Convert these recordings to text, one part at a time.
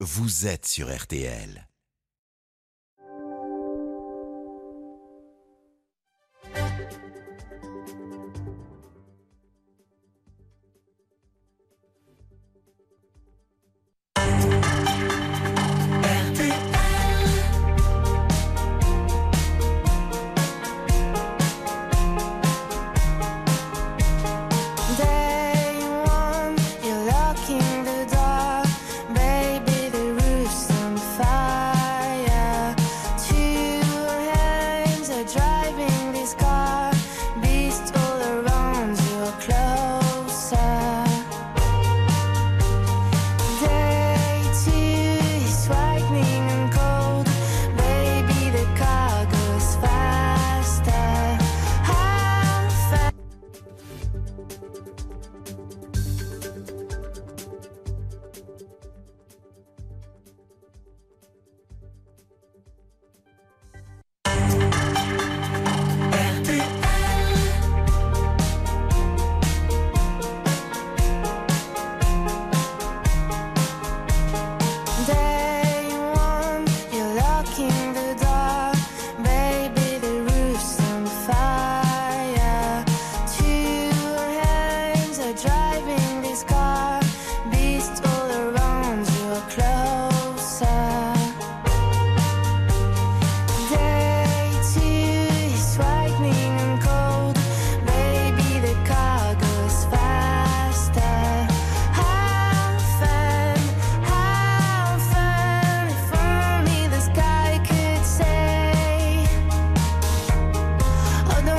vous êtes sur RTL.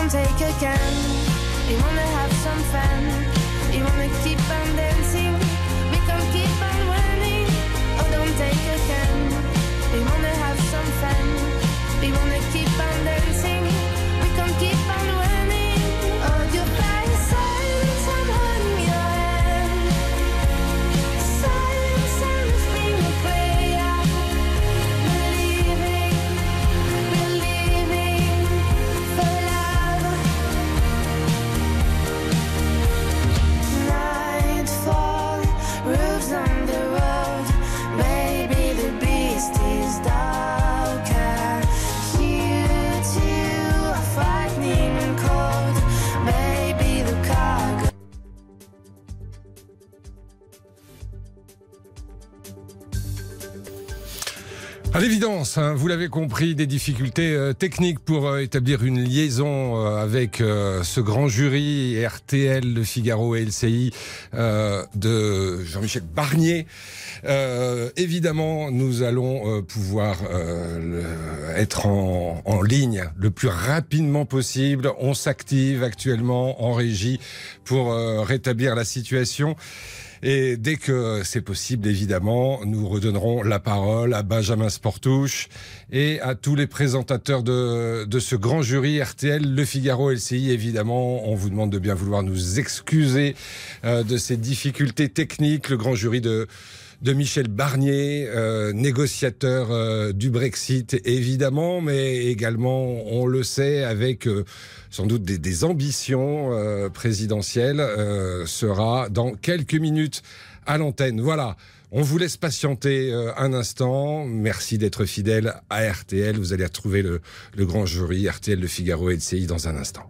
Don't take a gun. We wanna have some fun. We wanna keep on dancing. We can keep on running. Oh, don't take a gun. We wanna have some fun. We wanna l'évidence, hein, vous l'avez compris, des difficultés euh, techniques pour euh, établir une liaison euh, avec euh, ce grand jury RTL, Le Figaro et LCI euh, de Jean-Michel Barnier. Euh, évidemment, nous allons pouvoir le- être en, en ligne le plus rapidement possible. On s'active actuellement en régie pour rétablir la situation. Et dès que c'est possible, évidemment, nous redonnerons la parole à Benjamin Sportouche et à tous les présentateurs de, de ce grand jury RTL, Le Figaro, LCI. Évidemment, on vous demande de bien vouloir nous excuser euh, de ces difficultés techniques. Le grand jury de de Michel Barnier, euh, négociateur euh, du Brexit, évidemment, mais également, on le sait, avec euh, sans doute des, ambitions euh, présidentielles, sera dans quelques minutes à l'antenne. Voilà. On vous laisse patienter un instant. Merci d'être fidèle à RTL. Vous allez retrouver le, grand jury RTL, Le Figaro et LCI dans un instant.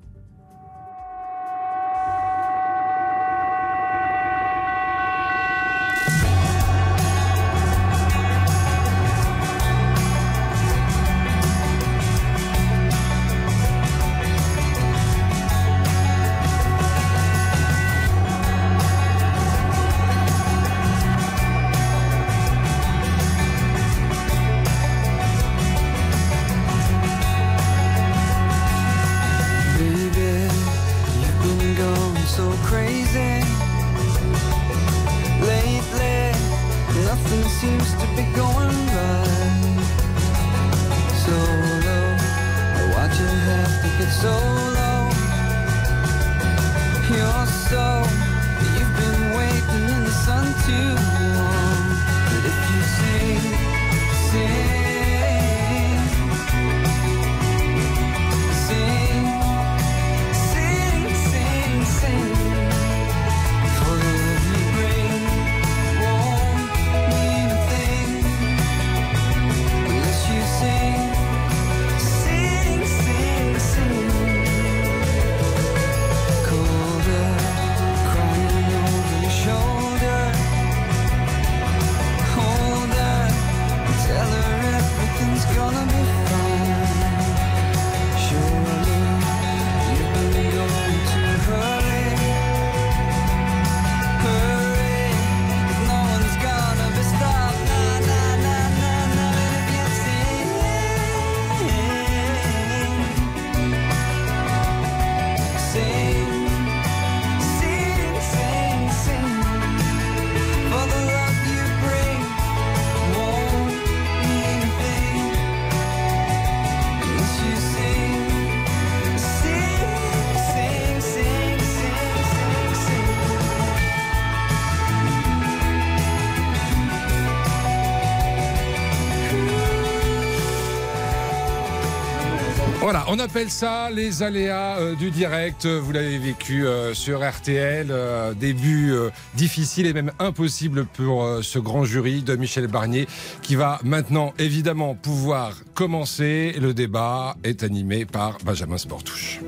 On appelle ça les aléas euh, du direct. Vous l'avez vécu euh, sur RTL. euh, début euh, difficile et même impossible pour euh, ce grand jury de Michel Barnier qui va maintenant évidemment pouvoir commencer. Le débat est animé par Benjamin Sportouche.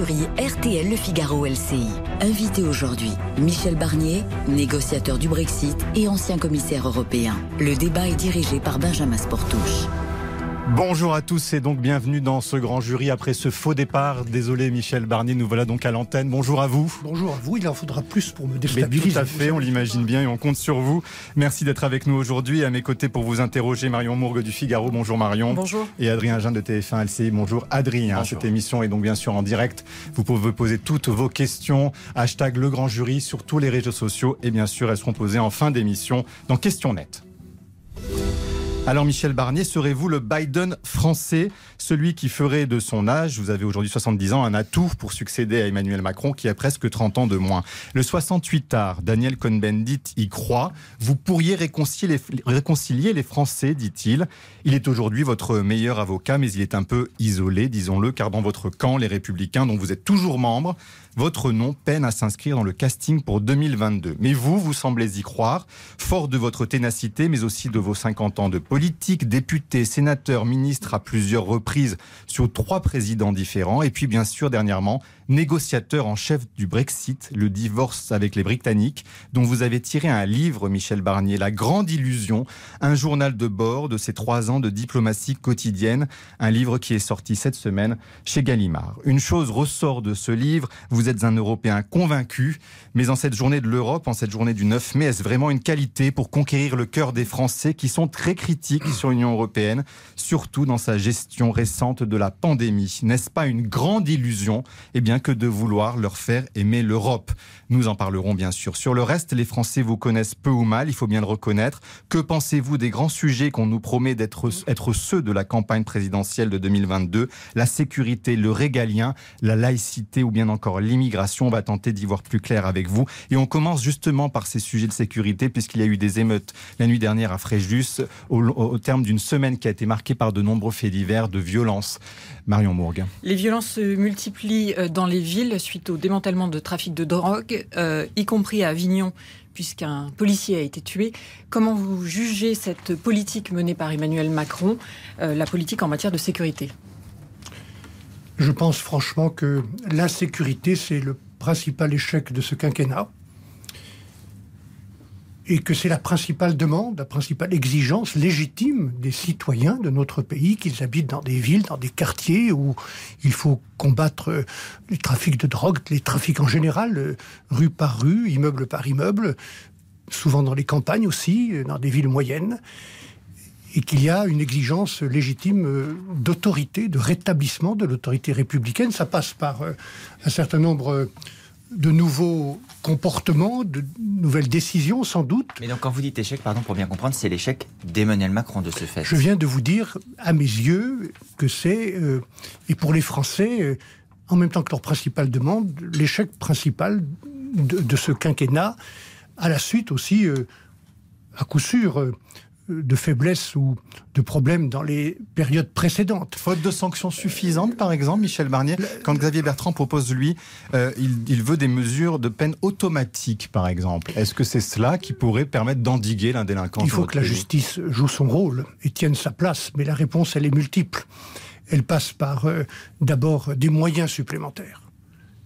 RTL Le Figaro LCI. Invité aujourd'hui, Michel Barnier, négociateur du Brexit et ancien commissaire européen. Le débat est dirigé par Benjamin Sportouche. Bonjour à tous et donc bienvenue dans ce grand jury après ce faux départ. Désolé Michel Barnier, nous voilà donc à l'antenne. Bonjour à vous. Bonjour à vous, il en faudra plus pour me Mais déstabiliser. tout à fait, on l'imagine bien et on compte sur vous. Merci d'être avec nous aujourd'hui. À mes côtés pour vous interroger, Marion Mourgue du Figaro. Bonjour Marion. Bonjour. Et Adrien Jean de TF1 LCI. Bonjour Adrien. Cette émission est donc bien sûr en direct. Vous pouvez poser toutes vos questions. Hashtag le grand jury sur tous les réseaux sociaux. Et bien sûr, elles seront posées en fin d'émission dans Question Net. Alors Michel Barnier, serez-vous le Biden français, celui qui ferait de son âge, vous avez aujourd'hui 70 ans, un atout pour succéder à Emmanuel Macron qui a presque 30 ans de moins Le 68 art, Daniel Cohn-Bendit y croit. Vous pourriez réconcilier, réconcilier les Français, dit-il. Il est aujourd'hui votre meilleur avocat, mais il est un peu isolé, disons-le, car dans votre camp, les Républicains, dont vous êtes toujours membre, votre nom peine à s'inscrire dans le casting pour 2022. Mais vous, vous semblez y croire, fort de votre ténacité, mais aussi de vos 50 ans de politique, député, sénateur, ministre à plusieurs reprises sur trois présidents différents, et puis bien sûr dernièrement, négociateur en chef du Brexit, le divorce avec les Britanniques, dont vous avez tiré un livre, Michel Barnier, La Grande Illusion, un journal de bord de ces trois ans de diplomatie quotidienne, un livre qui est sorti cette semaine chez Gallimard. Une chose ressort de ce livre, vous êtes un Européen convaincu, mais en cette journée de l'Europe, en cette journée du 9 mai, est-ce vraiment une qualité pour conquérir le cœur des Français qui sont très critiques sur l'Union européenne, surtout dans sa gestion récente de la pandémie? N'est-ce pas une grande illusion? Eh bien que de vouloir leur faire aimer l'Europe. Nous en parlerons bien sûr. Sur le reste, les Français vous connaissent peu ou mal, il faut bien le reconnaître. Que pensez-vous des grands sujets qu'on nous promet d'être être ceux de la campagne présidentielle de 2022 La sécurité, le régalien, la laïcité ou bien encore l'immigration? On va tenter d'y voir plus clair avec vous. Et on commence justement par ces sujets de sécurité, puisqu'il y a eu des émeutes la nuit dernière à Fréjus, au, terme d'une semaine qui a été marquée par de nombreux faits divers de violence. Marion Mourgue. Les violences se multiplient euh, dans les villes suite au démantèlement de trafic de drogue, euh, y compris à Avignon, puisqu'un policier a été tué. Comment vous jugez cette politique menée par Emmanuel Macron, euh, la politique en matière de sécurité? Je pense franchement que l'insécurité, c'est le principal échec de ce quinquennat. Et que c'est la principale demande, la principale exigence légitime des citoyens de notre pays, qu'ils habitent dans des villes, dans des quartiers où il faut combattre euh, les trafics de drogue, les trafics en général, euh, rue par rue, immeuble par immeuble, souvent dans les campagnes aussi, euh, dans des villes moyennes et qu'il y a une exigence légitime d'autorité, de rétablissement de l'autorité républicaine. Ça passe par un certain nombre de nouveaux comportements, de nouvelles décisions sans doute. Mais donc quand vous dites échec, pardon, pour bien comprendre, c'est l'échec d'Emmanuel Macron de ce fait. Je viens de vous dire, à mes yeux, que c'est, euh, et pour les Français, euh, en même temps que leur principale demande, l'échec principal de, de ce quinquennat, à la suite aussi, euh, à coup sûr, de faiblesses ou de problèmes dans les périodes précédentes. Faute de sanctions suffisantes, par exemple, Michel Barnier, quand Xavier Bertrand propose, lui, euh, il, il veut des mesures de peine automatique, par exemple. Est-ce que c'est cela qui pourrait permettre d'endiguer l'indélinquance Il faut que la justice joue son rôle et tienne sa place, mais la réponse, elle est multiple. Elle passe par euh, d'abord des moyens supplémentaires.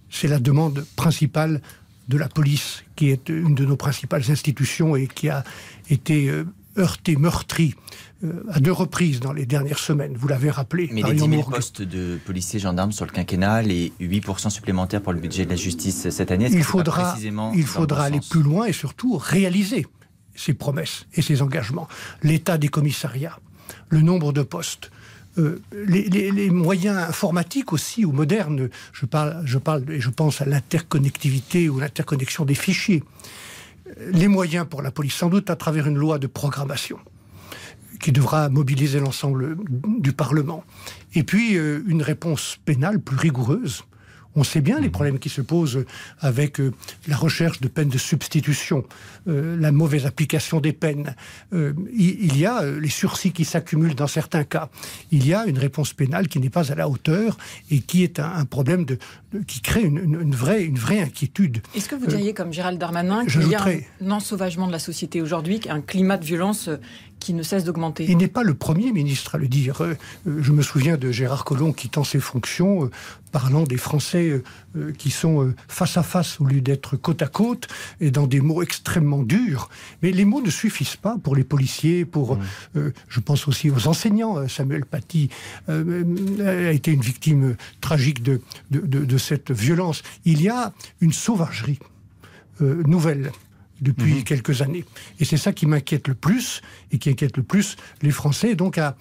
C'est la demande principale de la police, qui est une de nos principales institutions et qui a été euh, heurtée, meurtrie euh, à deux reprises dans les dernières semaines. Vous l'avez rappelé. Mais les 10 000 postes de policiers gendarmes sur le quinquennat, les 8% supplémentaires pour le budget de la justice cette année, il faudra, il faudra aller plus loin et surtout réaliser ces promesses et ces engagements. L'état des commissariats, le nombre de postes, euh, les, les, les, moyens informatiques aussi ou modernes, je parle, je parle et je pense à l'interconnectivité ou l'interconnexion des fichiers, les moyens pour la police, sans doute à travers une loi de programmation qui devra mobiliser l'ensemble du Parlement. Et puis euh, une réponse pénale plus rigoureuse on sait bien les problèmes qui se posent avec euh, la recherche de peines de substitution, euh, la mauvaise application des peines. Euh, il, y a les sursis qui s'accumulent dans certains cas. Il y a une réponse pénale qui n'est pas à la hauteur et qui est un, problème de, qui crée une, vraie, une vraie inquiétude. Est-ce que vous diriez, comme Gérald Darmanin, qu'il y a un ensauvagement de la société aujourd'hui, un climat de violence qui ne cesse d'augmenter. Il n'est pas le premier ministre à le dire. Euh, je me souviens de Gérard Collomb quittant ses fonctions, euh, parlant des Français euh, qui sont face à face au lieu d'être côte à côte, et dans des mots extrêmement durs. Mais les mots ne suffisent pas pour les policiers, pour, mmh. je pense aussi aux enseignants. Samuel Paty a été une victime tragique de, de, de cette violence. Il y a une sauvagerie nouvelle depuis mhm. quelques années. Et c'est ça qui m'inquiète le plus et qui inquiète le plus les Français. Donc à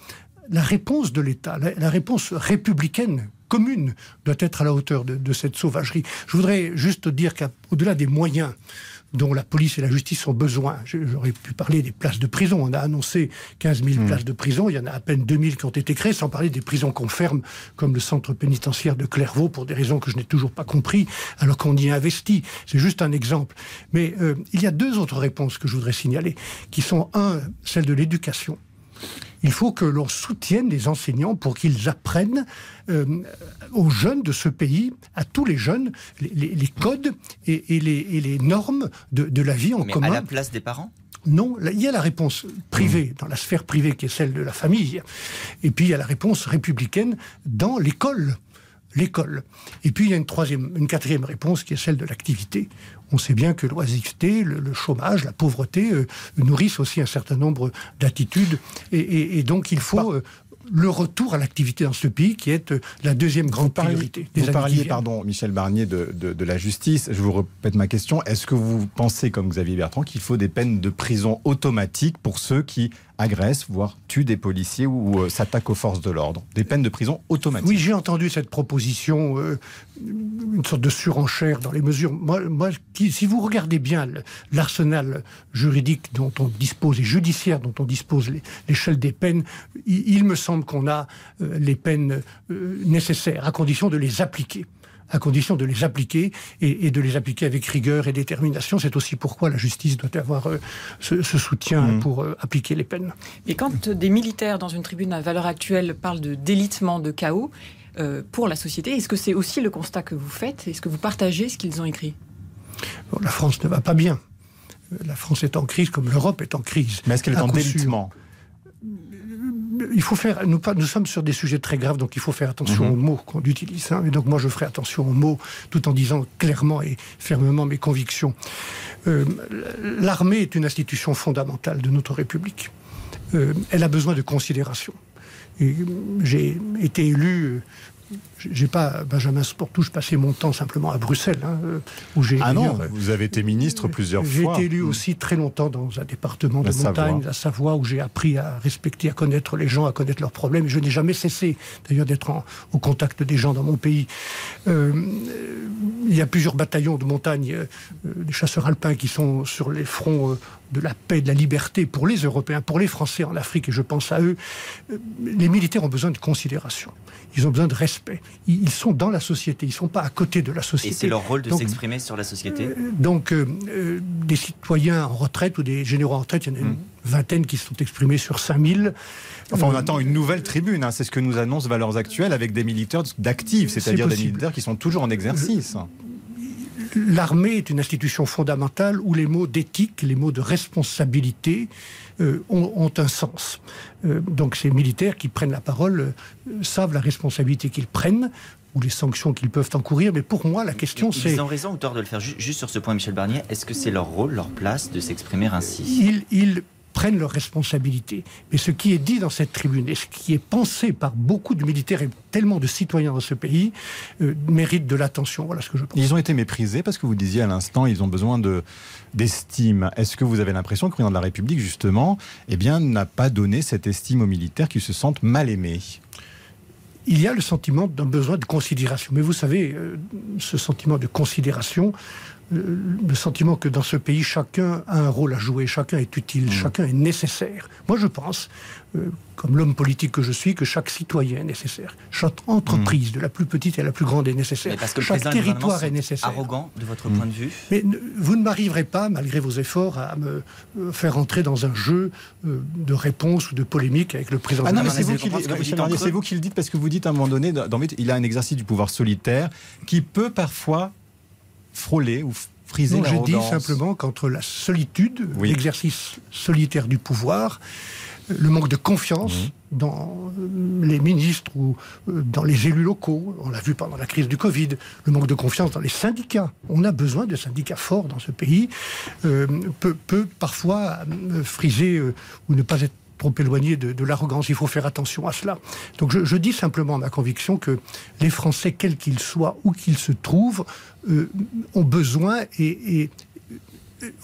la réponse de l'État, la, réponse républicaine commune doit être à la hauteur de, cette sauvagerie. Je voudrais juste dire qu'au-delà des moyens dont la police et la justice ont besoin. J'aurais pu parler des places de prison. On a annoncé 15 000 hmm. places de prison. Il y en a à peine 2 000 qui ont été créées, sans parler des prisons qu'on ferme, comme le centre pénitentiaire de Clairvaux, pour des raisons que je n'ai toujours pas compris, alors qu'on y a investi. C'est juste un exemple. Mais euh, il y a deux autres réponses que je voudrais signaler, qui sont, un, celle de l'éducation il faut que l'on soutienne les enseignants pour qu'ils apprennent euh, aux jeunes de ce pays, à tous les jeunes, les, codes et, les, normes de, la vie en Mais commun. À la place des parents? Non, il y a la réponse privée, dans la sphère privée qui est celle de la famille, et puis il y a la réponse républicaine dans l'école l'école. Et puis il y a une troisième, une quatrième réponse qui est celle de l'activité. On sait bien que l'oisiveté, le, chômage, la pauvreté euh, nourrissent aussi un certain nombre d'attitudes. Et, donc il faut euh, le retour à l'activité dans ce pays qui est euh, la deuxième grande priorité. Des vous parliez, pardon, Michel Barnier, de, de, la justice. Je vous répète ma question. Est-ce que vous pensez, comme Xavier Bertrand, qu'il faut des peines de prison automatiques pour ceux qui agressent, voire tuent des policiers ou euh, s'attaquent aux forces de l'ordre. Des peines de prison automatiques. Oui, j'ai entendu cette proposition, euh, une sorte de surenchère dans les mesures. Si vous regardez bien l'arsenal juridique dont on dispose et judiciaire dont on dispose, l'échelle des peines, il, me semble qu'on a euh, les peines nécessaires, à condition de les appliquer à condition de les appliquer et, de les appliquer avec rigueur et détermination. C'est aussi pourquoi la justice doit avoir euh, ce, soutien mmh. pour euh, appliquer les peines. Et quand des militaires dans une tribune à valeur actuelle parlent de délitement, de chaos euh, pour la société, est-ce que c'est aussi le constat que vous faites? Est-ce que vous partagez ce qu'ils ont écrit? La France ne va pas bien. La France est en crise comme l'Europe est en crise. Mais est-ce qu'elle est en délitement? Il faut faire. Nous, nous, sommes sur des sujets très graves, donc il faut faire attention mhm. aux mots qu'on utilise. Hein. et donc moi, je ferai attention aux mots, tout en disant clairement et fermement mes convictions. Euh, l'armée est une institution fondamentale de notre République. Euh, elle a besoin de considération. J'ai été élu j'ai pas Benjamin Sportouche passé mon temps simplement à Bruxelles, hein, euh, où j'ai. Ah non, vous avez été ministre plusieurs fois. J'ai été élu aussi très longtemps dans un département de montagne, la Savoie, où j'ai appris à respecter, à connaître les gens, à connaître leurs problèmes. Je n'ai jamais cessé, d'ailleurs, d'être au contact des gens dans mon pays. Euh, il y a plusieurs bataillons de montagne, euh, des chasseurs alpins qui sont sur les fronts de la paix, de la liberté pour les Européens, pour les Français en Afrique, et je pense à eux. Les militaires ont besoin de considération. Ils ont besoin de respect. Ils sont dans la société, ils ne sont pas à côté de la société. Et c'est leur rôle de s'exprimer sur la société euh, Donc, euh, euh, des citoyens en retraite ou des généraux en retraite, il y en a une mmh. vingtaine qui se sont exprimés sur 5000. Enfin, on attend une nouvelle tribune, hein. c'est ce que nous annoncent Valeurs Actuelles, avec des militaires d'actifs, c'est-à-dire des militaires qui sont toujours en exercice. L'armée est une institution fondamentale où les mots d'éthique, les mots de responsabilité euh, ont, ont un sens. Euh, donc ces militaires qui prennent la parole euh, savent la responsabilité qu'ils prennent ou les sanctions qu'ils peuvent encourir. Mais pour moi, la question Ils c'est... ont raison ou tort de le faire Ju- Juste sur ce point, Michel Barnier, est-ce que c'est leur rôle, leur place de s'exprimer ainsi? Ils, ils prennent leurs responsabilités. Mais ce qui est dit dans cette tribune et ce qui est pensé par beaucoup de militaires et tellement de citoyens dans ce pays euh, mérite de l'attention. Voilà ce que je pense. Ils ont été méprisés parce que vous disiez à l'instant, ils ont besoin de d'estime. Est-ce que vous avez l'impression que le président de la République, justement, eh bien, n'a pas donné cette estime aux militaires qui se sentent mal aimés? Il y a le sentiment d'un besoin de considération. Mais vous savez, euh, ce sentiment de considération, le sentiment que dans ce pays, chacun a un rôle à jouer, chacun est utile, Mmh. chacun est nécessaire. Moi, je pense, euh, comme l'homme politique que je suis, que chaque citoyen est nécessaire. Chaque entreprise, de la plus petite à la plus grande, est nécessaire. Mais parce que le chaque territoire est nécessaire. arrogant de votre point de vue? Mais ne- vous ne m'arriverez pas, malgré vos efforts, à me euh, faire entrer dans un jeu euh, de réponse ou de polémique avec le président. Ah de non, la mais c'est vous vous, qui le- dites vous qui le parce que vous dites à un moment donné, dans, dans- il a un exercice du pouvoir solitaire qui peut parfois frôler ou friser Non, j'ai dit simplement qu'entre la solitude, Oui. l'exercice solitaire du pouvoir, le manque de confiance Mhm. dans euh, les ministres ou euh, dans les élus locaux, on l'a vu pendant la crise du Covid, le manque de confiance dans les syndicats, on a besoin de syndicats forts dans ce pays, euh, peut, peut parfois friser euh, ou ne pas être trop éloigné de, l'arrogance. Il faut faire attention à cela. Donc je, dis simplement ma conviction que les Français, quels qu'ils soient, où qu'ils se trouvent, euh, ont besoin et,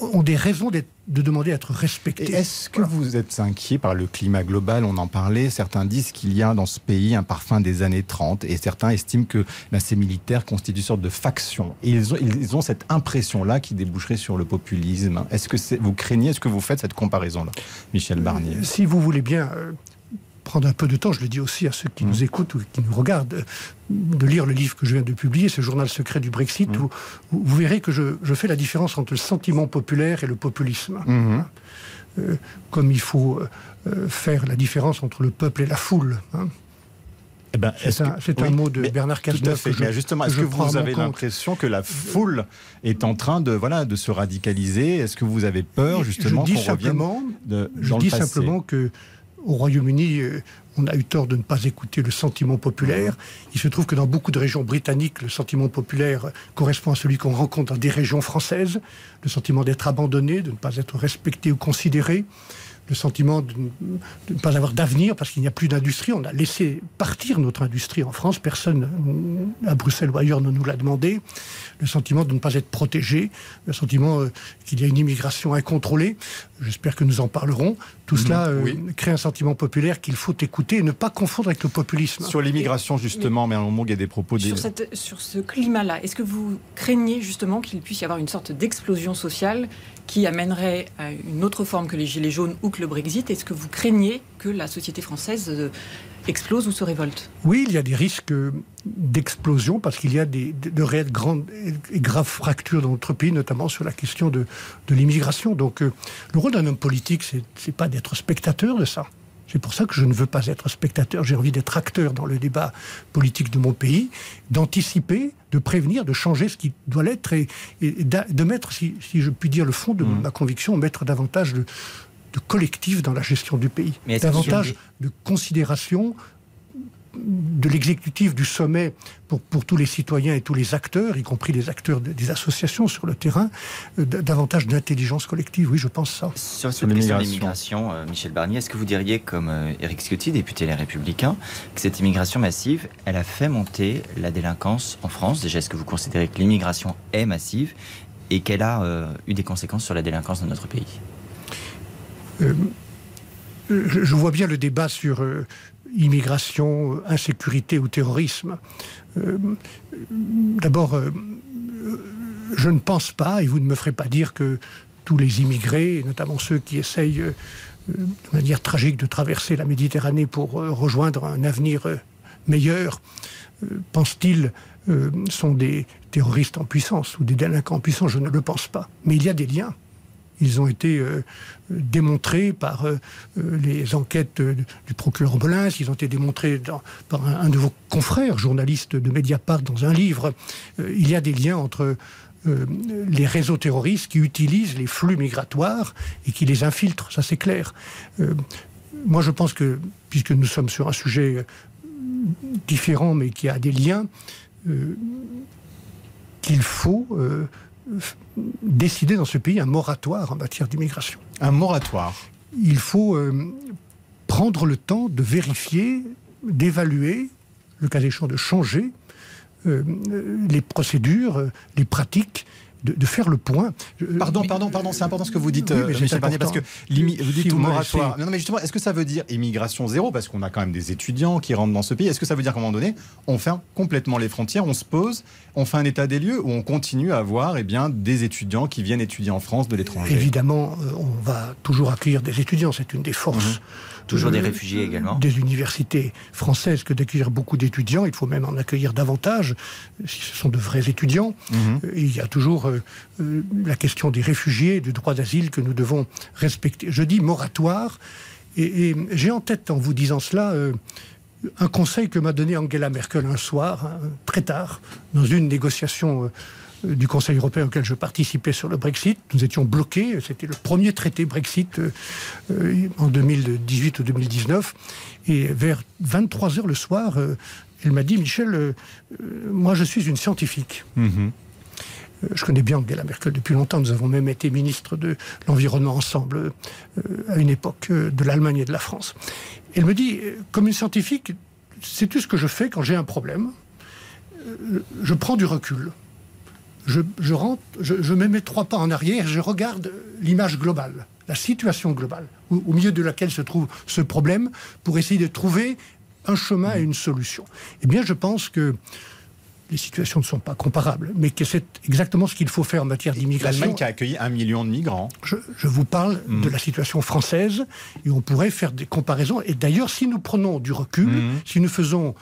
ont des raisons de demander à être respectés. Est-ce que Voilà. vous êtes inquiet par le climat global? On en parlait. Certains disent qu'il y a dans ce pays un parfum des années 30 et certains estiment que ben, ces militaires constituent une sorte de faction. Et ils ont, ils ont cette impression-là qui déboucherait sur le populisme. Est-ce que vous craignez, est-ce que vous faites cette comparaison-là, Michel Barnier? Euh, Si vous voulez bien euh, prendre un peu de temps, je le dis aussi à ceux qui Mm. nous écoutent ou qui nous regardent, euh, de lire le livre que je viens de publier, ce journal secret du Brexit, Mm. où, où vous verrez que je, je fais la différence entre le sentiment populaire et le populisme. Mhm. Euh, comme il faut euh, faire la différence entre le peuple et la foule. hein. Eh ben, C'est un, que- mot de mais Bernard Cazeneuve. que je- justement, est-ce que vous avez l'impression que la foule est en train de, voilà, de se radicaliser? Est-ce que vous avez peur, justement, qu'on revienne de, je dis le passé? simplement que au Royaume-Uni, euh, on a eu tort de ne pas écouter le sentiment populaire. Il se trouve que dans beaucoup de régions britanniques, le sentiment populaire correspond à celui qu'on rencontre dans des régions françaises. Le sentiment d'être abandonné, de ne pas être respecté ou considéré. Le sentiment de, ne- pas avoir d'avenir parce qu'il n'y a plus d'industrie. On a laissé partir notre industrie en France. Personne à Bruxelles ou ailleurs ne nous l'a demandé. Le sentiment de ne pas être protégé. Le sentiment euh, qu'il y a une immigration incontrôlée. J'espère que nous en parlerons. Tout cela euh, oui. crée un sentiment populaire qu'il faut écouter et ne pas confondre avec le populisme. Sur l'immigration, justement, mais moment, il y a des propos... des- Sur, cette- sur ce climat-là, est-ce que vous craignez justement qu'il puisse y avoir une sorte d'explosion sociale qui amènerait à une autre forme que les Gilets jaunes ou que le Brexit? Est-ce que vous craignez que la société française euh, explose ou se révolte Oui, il y a des risques d'explosion parce qu'il y a des, de, réelles grandes et graves fractures dans notre pays, notamment sur la question de, de l'immigration. Donc, euh, le rôle d'un homme politique, c'est c'est pas d'être spectateur de ça. C'est pour ça que je ne veux pas être spectateur. J'ai envie d'être acteur dans le débat politique de mon pays, d'anticiper, de prévenir, de changer ce qui doit l'être et, de mettre, si, si je puis dire le fond de Mhm. ma conviction, mettre davantage de, de collectif dans la gestion du pays. Davantage de considération de l'exécutif du sommet pour, pour tous les citoyens et tous les acteurs, y compris les acteurs de- des associations sur le terrain, euh, davantage d'intelligence collective. Oui, je pense ça. Sur Sur cette question de l'immigration. euh, Michel Barnier, est-ce que vous diriez, comme euh, Éric Ciotti, député Les Républicains, que cette immigration massive, elle a fait monter la délinquance en France? Déjà, est-ce que vous considérez que l'immigration est massive et qu'elle a euh, eu des conséquences sur la délinquance dans notre pays? Euh, je, vois bien le débat sur euh, immigration, euh, insécurité ou terrorisme. D'abord, je ne pense pas, et vous ne me ferez pas dire que tous les immigrés, notamment ceux qui essayent de manière tragique de traverser la Méditerranée pour rejoindre un avenir meilleur, pense-t-il, euh, sont des terroristes en puissance ou des délinquants en puissance? Je ne le pense pas. Mais il y a des liens. Ils ont été démontrés par les enquêtes du procureur Molins, ils ont été démontrés par un, de vos confrères, journalistes de Mediapart, dans un livre. Euh, il y a des liens entre euh, les réseaux terroristes qui utilisent les flux migratoires et qui les infiltrent, ça c'est clair. Euh, moi je pense que, puisque nous sommes sur un sujet différent mais qui a des liens, qu'il faut décider dans ce pays un moratoire en matière d'immigration. Un moratoire. Il faut euh, prendre le temps de vérifier, d'évaluer, le cas échéant de changer euh, euh, les procédures, les pratiques, de, de faire le point. Je- Pardon, pardon, pardon, c'est important ce que vous dites, Oui, euh, mais Michel Barnier, parce que vous Si dites me moratoire. Non, non, mais justement, est-ce que ça veut dire immigration zéro? Parce qu'on a quand même des étudiants qui rentrent dans ce pays. Est-ce que ça veut dire qu'à un moment donné, on ferme complètement les frontières, on se pose, on fait un état des lieux, ou on continue à avoir eh bien, des étudiants qui viennent étudier en France de l'étranger? Évidemment, euh, on va toujours accueillir des étudiants, c'est une des forces. Toujours des euh, réfugiés également. Des universités françaises que d'accueillir beaucoup d'étudiants. Il faut même en accueillir davantage si ce sont de vrais étudiants. Mhm. Euh, Il y a toujours euh, la question des réfugiés, du droit d'asile que nous devons respecter. Je dis moratoire, et, et j'ai en tête en vous disant cela. euh, un conseil que m'a donné Angela Merkel un soir, hein, très tard, dans une négociation du Conseil européen auquel je participais sur le Brexit. Nous étions bloqués, c'était le premier traité Brexit euh, euh, en 2018 ou 2019. Et vers 23 heures le soir, euh, elle m'a dit, Michel, euh, euh, moi je suis une scientifique. Mhm. Euh, Je connais bien Angela Merkel depuis longtemps. Nous avons même été ministres de l'Environnement ensemble euh, à une époque euh, de l'Allemagne et de la France. Elle me dit, euh, comme une scientifique, c'est tout ce que je fais quand j'ai un problème. Euh, Je prends du recul. Je, je rentre, je, je mets trois pas en arrière, je regarde l'image globale, la situation globale, au, au milieu de laquelle se trouve ce problème, pour essayer de trouver un chemin et une solution. Eh bien, je pense que les situations ne sont pas comparables, mais que c'est exactement ce qu'il faut faire en matière d'immigration. L'Allemagne qui a accueilli un million de migrants. Je, je vous parle Mm. de la situation française et on pourrait faire des comparaisons. Et d'ailleurs, si nous prenons du recul, Mm. si nous faisons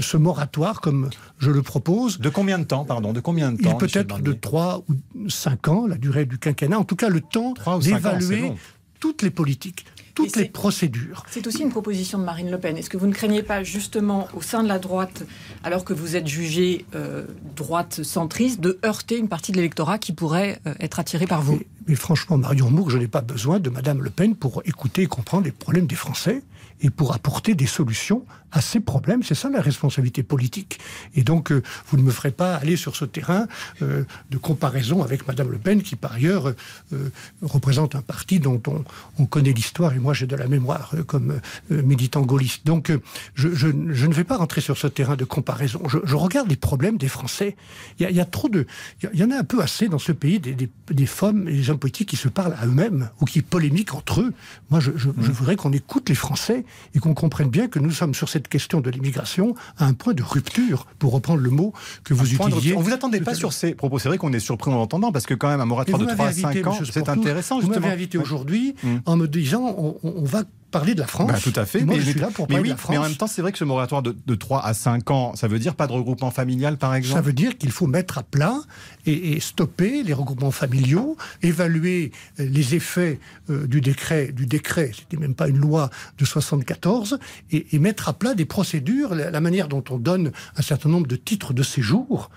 ce moratoire comme je le propose, De combien de temps, pardon De combien de temps il peut être de Barnier 3 ou 5 ans, la durée du quinquennat, en tout cas le temps d'évaluer toutes les politiques, toutes les procédures. C'est aussi une proposition de Marine Le Pen. Est-ce que vous ne craignez pas justement au sein de la droite, alors que vous êtes jugé euh, droite centriste, de heurter une partie de l'électorat qui pourrait euh, être attiré par vous? Mais, mais franchement, Marion Moore, je n'ai pas besoin de Madame Le Pen pour écouter et comprendre les problèmes des Français et pour apporter des solutions à ces problèmes. C'est ça la responsabilité politique. Et donc, euh, vous ne me ferez pas aller sur ce terrain euh, de comparaison avec Madame Le Pen, qui par ailleurs euh, représente un parti dont on, on connaît l'histoire, et moi j'ai de la mémoire euh, comme euh, militant gaulliste. Donc, euh, je, je- je ne vais pas rentrer sur ce terrain de comparaison. Je, je regarde les problèmes des Français. Il y a, il y a trop de... Il y a- il y en a un peu assez dans ce pays des, des- des femmes et des hommes politiques qui se parlent à eux-mêmes ou qui polémiquent entre eux. Moi, je, je- je voudrais qu'on écoute les Français et qu'on comprenne bien que nous sommes sur cette question de l'immigration à un point de rupture, pour reprendre le mot que vous utilisiez. On vous attendait pas sur ces propos. C'est vrai qu'on est surpris en l'entendant parce que quand même un moratoire vous de m'avez 3 à invité, 5 ans, c'est intéressant Vous justement. m'avez invité aujourd'hui Mm. en me disant on va parler de la France. Bah, tout à fait. Moi, mais, je suis là pour parler oui, de la France. mais en même temps, c'est vrai que ce moratoire de, de 3 à 5 ans, ça veut dire pas de regroupement familial, par exemple? Ça veut dire qu'il faut mettre à plat et, et stopper les regroupements familiaux, évaluer euh, les effets euh, du décret, du décret, c'était même pas une loi de 74, et, et mettre à plat des procédures, la, la manière dont on donne un certain nombre de titres de séjour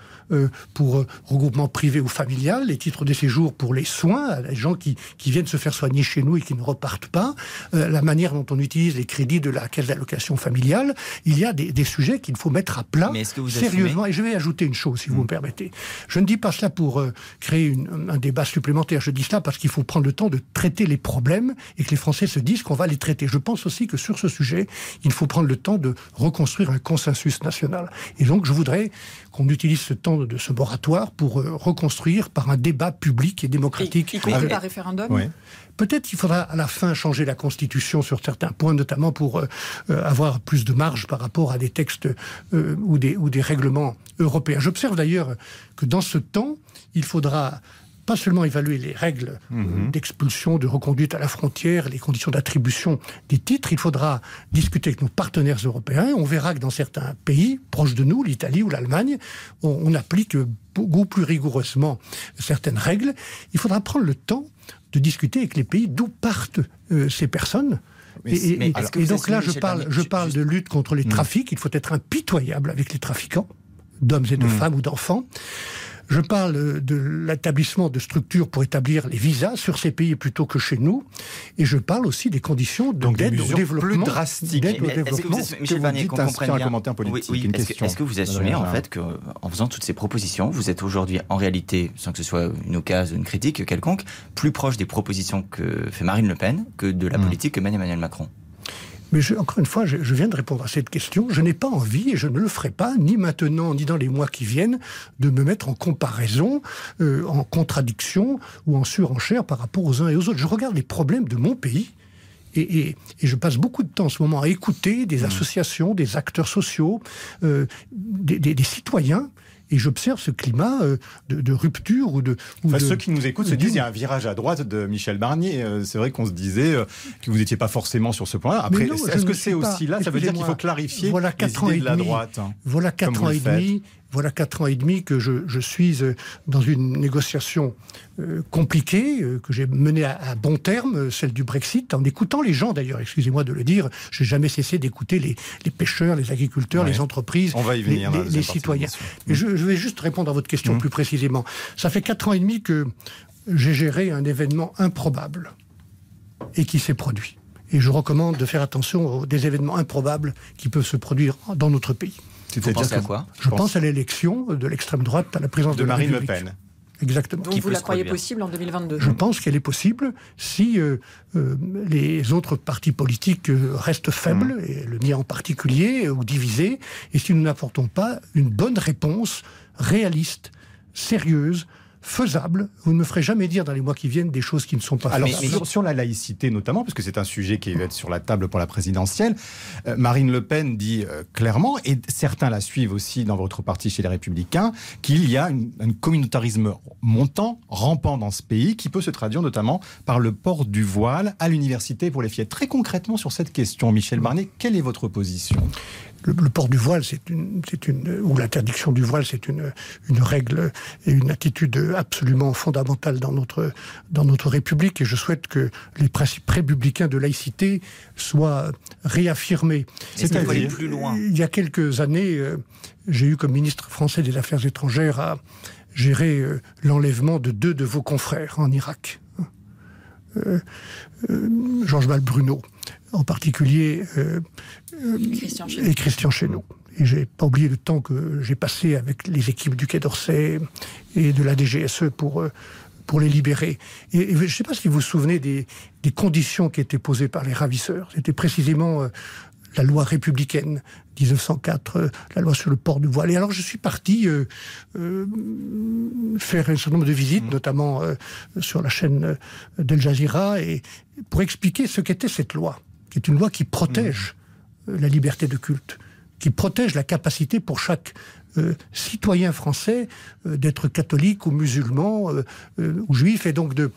pour euh, regroupement privé ou familial, les titres de séjour pour les soins, les gens qui, qui viennent se faire soigner chez nous et qui ne repartent pas, euh, la manière dont on utilise les crédits de la caisse d'allocation familiale, il y a des, des sujets qu'il faut mettre à plat Mais est-ce que vous sérieusement. Et je vais ajouter une chose, si vous me permettez. Je ne dis pas cela pour euh, créer une- un débat supplémentaire. Je dis cela parce qu'il faut prendre le temps de traiter les problèmes et que les Français se disent qu'on va les traiter. Je pense aussi que sur ce sujet, il faut prendre le temps de reconstruire un consensus national. Et donc, je voudrais qu'on utilise ce temps de ce moratoire pour euh, reconstruire par un débat public et y, démocratique. y compris avec- par référendum Ouais. Peut-être qu'il faudra à la fin changer la Constitution sur certains points, notamment pour euh, euh, avoir plus de marge par rapport à des textes euh, ou, des, ou des règlements européens. J'observe d'ailleurs que dans ce temps, il faudra pas seulement évaluer les règles euh, d'expulsion, de reconduite à la frontière, les conditions d'attribution des titres, il faudra discuter avec nos partenaires européens. On verra que dans certains pays proches de nous, l'Italie ou l'Allemagne, on, on applique beaucoup plus rigoureusement certaines règles. Il faudra prendre le temps de discuter avec les pays d'où partent euh, ces personnes. Mais Et, mais donc là, je parle, Barnier, je ju- parle juste- de lutte contre les Mm. trafics. Il faut être impitoyable avec les trafiquants, d'hommes et de Mm. femmes ou d'enfants. Je parle de l'établissement de structures pour établir les visas sur ces pays plutôt que chez nous. Et je parle aussi des conditions d'aide au développement. plus drastiques. d'aide au Mais est-ce que vous développement. assumez- que Michel vous Barnier, qu'on un commentaire politique, Oui, oui. une Est-ce que, question. est-ce que vous assumez en fait qu'en faisant toutes ces propositions, vous êtes aujourd'hui en réalité, sans que ce soit une occasion, une critique quelconque, plus proche des propositions que fait Marine Le Pen que de la Mm. politique que mène Emmanuel Macron? Mais je- encore une fois, je, je viens de répondre à cette question. Je n'ai pas envie, et je ne le ferai pas, ni maintenant, ni dans les mois qui viennent, de me mettre en comparaison, euh, en contradiction ou en surenchère par rapport aux uns et aux autres. Je regarde les problèmes de mon pays. Et, et- et je passe beaucoup de temps en ce moment à écouter des associations, des acteurs sociaux, euh, des, des- des citoyens, et j'observe ce climat euh, de, de rupture ou de... ou Enfin, de- ceux qui nous écoutent se disent il y a un virage à droite de Michel Barnier. Euh, C'est vrai qu'on se disait euh, que vous n'étiez pas forcément sur ce point-là. Après, est-ce que c'est aussi là? Ça veut dire qu'il faut clarifier Voilà les ans idées de la droite. hein. Voilà quatre ans et demi. Voilà quatre ans et demi que je, je suis euh, dans une négociation euh, compliquée euh, que j'ai menée à, à bon terme, celle du Brexit, en écoutant les gens d'ailleurs. Excusez-moi de le dire, j'ai jamais cessé d'écouter les, les pêcheurs, les agriculteurs, Ouais. les entreprises, On va y les, venir. citoyens. Mais je, je vais juste répondre à votre question Mhm. plus précisément. Ça fait quatre ans et demi que j'ai géré un événement improbable et qui s'est produit. Et je recommande de faire attention aux des événements improbables qui peuvent se produire dans notre pays. Vous pensez à quoi Je pense à l'élection de l'extrême droite à la présidence de, de la Marine Le. Pen. Exactement. Donc Qui vous la croyez possible en 2022 Je pense qu'elle est possible si euh, euh, les autres partis politiques euh, restent faibles, Mmh. et le mien en particulier, ou divisés, et si nous n'apportons pas une bonne réponse réaliste, sérieuse, faisable. Vous ne me ferez jamais dire dans les mois qui viennent des choses qui ne sont pas Alors faisables. sur, sur la laïcité notamment, parce que c'est un sujet qui va être sur la table pour la présidentielle, euh, Marine Le Pen dit euh, clairement, et certains la suivent aussi dans votre parti chez les Républicains, qu'il y a un communautarisme montant, rampant dans ce pays, qui peut se traduire notamment par le port du voile à l'université pour les filles. Très concrètement sur cette question, Michel Barnier, quelle est votre position? Le, le port du voile, c'est une, c'est une, ou l'interdiction du voile, c'est une, une règle et une attitude absolument fondamentale dans notre, dans notre République. Et je souhaite que les principes républicains de laïcité soient réaffirmés. Plus loin? Il y a quelques années, euh, j'ai eu comme ministre français des Affaires étrangères à gérer euh, l'enlèvement de deux de vos confrères en Irak. Euh, euh, Georges Balbruno, en particulier euh, Christian Chesneau. et Christian Chesneau. Et j'ai pas oublié le temps que j'ai passé avec les équipes du Quai d'Orsay et de la DGSE pour, euh, pour les libérer. Et, et je ne sais pas si vous vous souvenez des, des conditions qui étaient posées par les ravisseurs. C'était précisément euh, la loi républicaine 1904, euh, la loi sur le port du voile. Et alors je suis parti euh, euh, faire un certain nombre de visites, notamment euh, sur la chaîne euh, d'Al Jazeera, et pour expliquer ce qu'était cette loi, qui est une loi qui protège euh, la liberté de culte, qui protège la capacité pour chaque euh, citoyen français euh, d'être catholique ou musulman euh, ou juif. Et donc, de,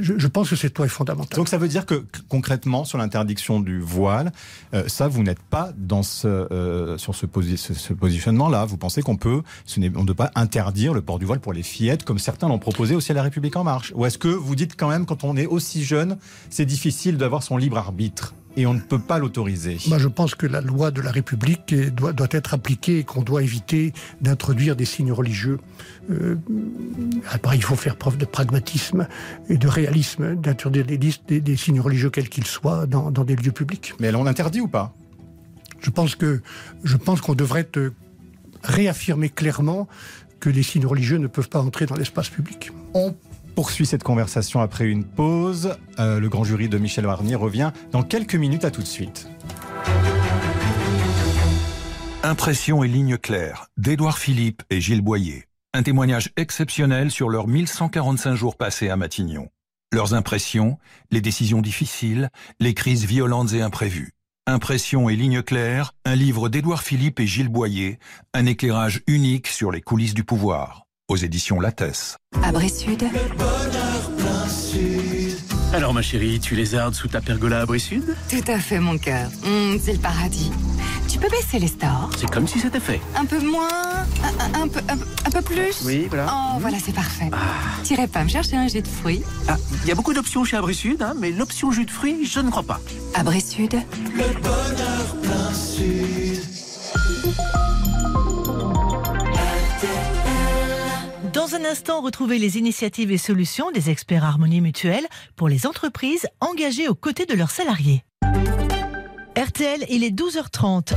je, pense que cette loi est fondamentale. Donc ça veut dire que concrètement sur l'interdiction du voile, ça vous n'êtes pas dans ce, sur ce, posi- ce- ce positionnement-là. Vous pensez qu'on peut, on ne peut pas interdire le port du voile pour les fillettes comme certains l'ont proposé aussi à la République en marche. Ou est-ce que vous dites quand même quand on est aussi jeune, c'est difficile d'avoir son libre arbitre? Et on ne peut pas l'autoriser Moi, je pense que la loi de la République doit, doit être appliquée et qu'on doit éviter d'introduire des signes religieux. Euh, après, il faut faire preuve de pragmatisme et de réalisme, d'introduire des, des, des signes religieux quels qu'ils soient dans, dans des lieux publics. Mais on l'interdit ou pas? Je pense que je pense qu'on devrait euh, réaffirmer clairement que les signes religieux ne peuvent pas entrer dans l'espace public. On poursuit cette conversation après une pause. Euh, le grand jury de Michel Barnier revient dans quelques minutes. À tout de suite. Impression et ligne claire d'Édouard Philippe et Gilles Boyer. Un témoignage exceptionnel sur leurs 1145 jours passés à Matignon. Leurs impressions, les décisions difficiles, les crises violentes et imprévues. Impression et ligne claire, un livre d'Édouard Philippe et Gilles Boyer, un éclairage unique sur les coulisses du pouvoir. Aux éditions Lattès. À Bressude, Alors ma chérie, tu lézardes sous ta pergola à tout à fait mon cœur. Hum, c'est le paradis. Tu peux baisser les stores? C'est comme si c'était fait. Un peu moins un, peu, un, un peu plus? Oui, voilà. Oh, voilà, c'est parfait. T'irais pas me chercher un jus de fruits? Ah, il y a beaucoup d'options chez Abri-Sud, hein, mais l'option jus de fruits, je ne crois pas. À Bressude, Dans un instant, retrouvez les initiatives et solutions des experts Harmonie Mutuelle pour les entreprises engagées aux côtés de leurs salariés. RTL, il est 12h30.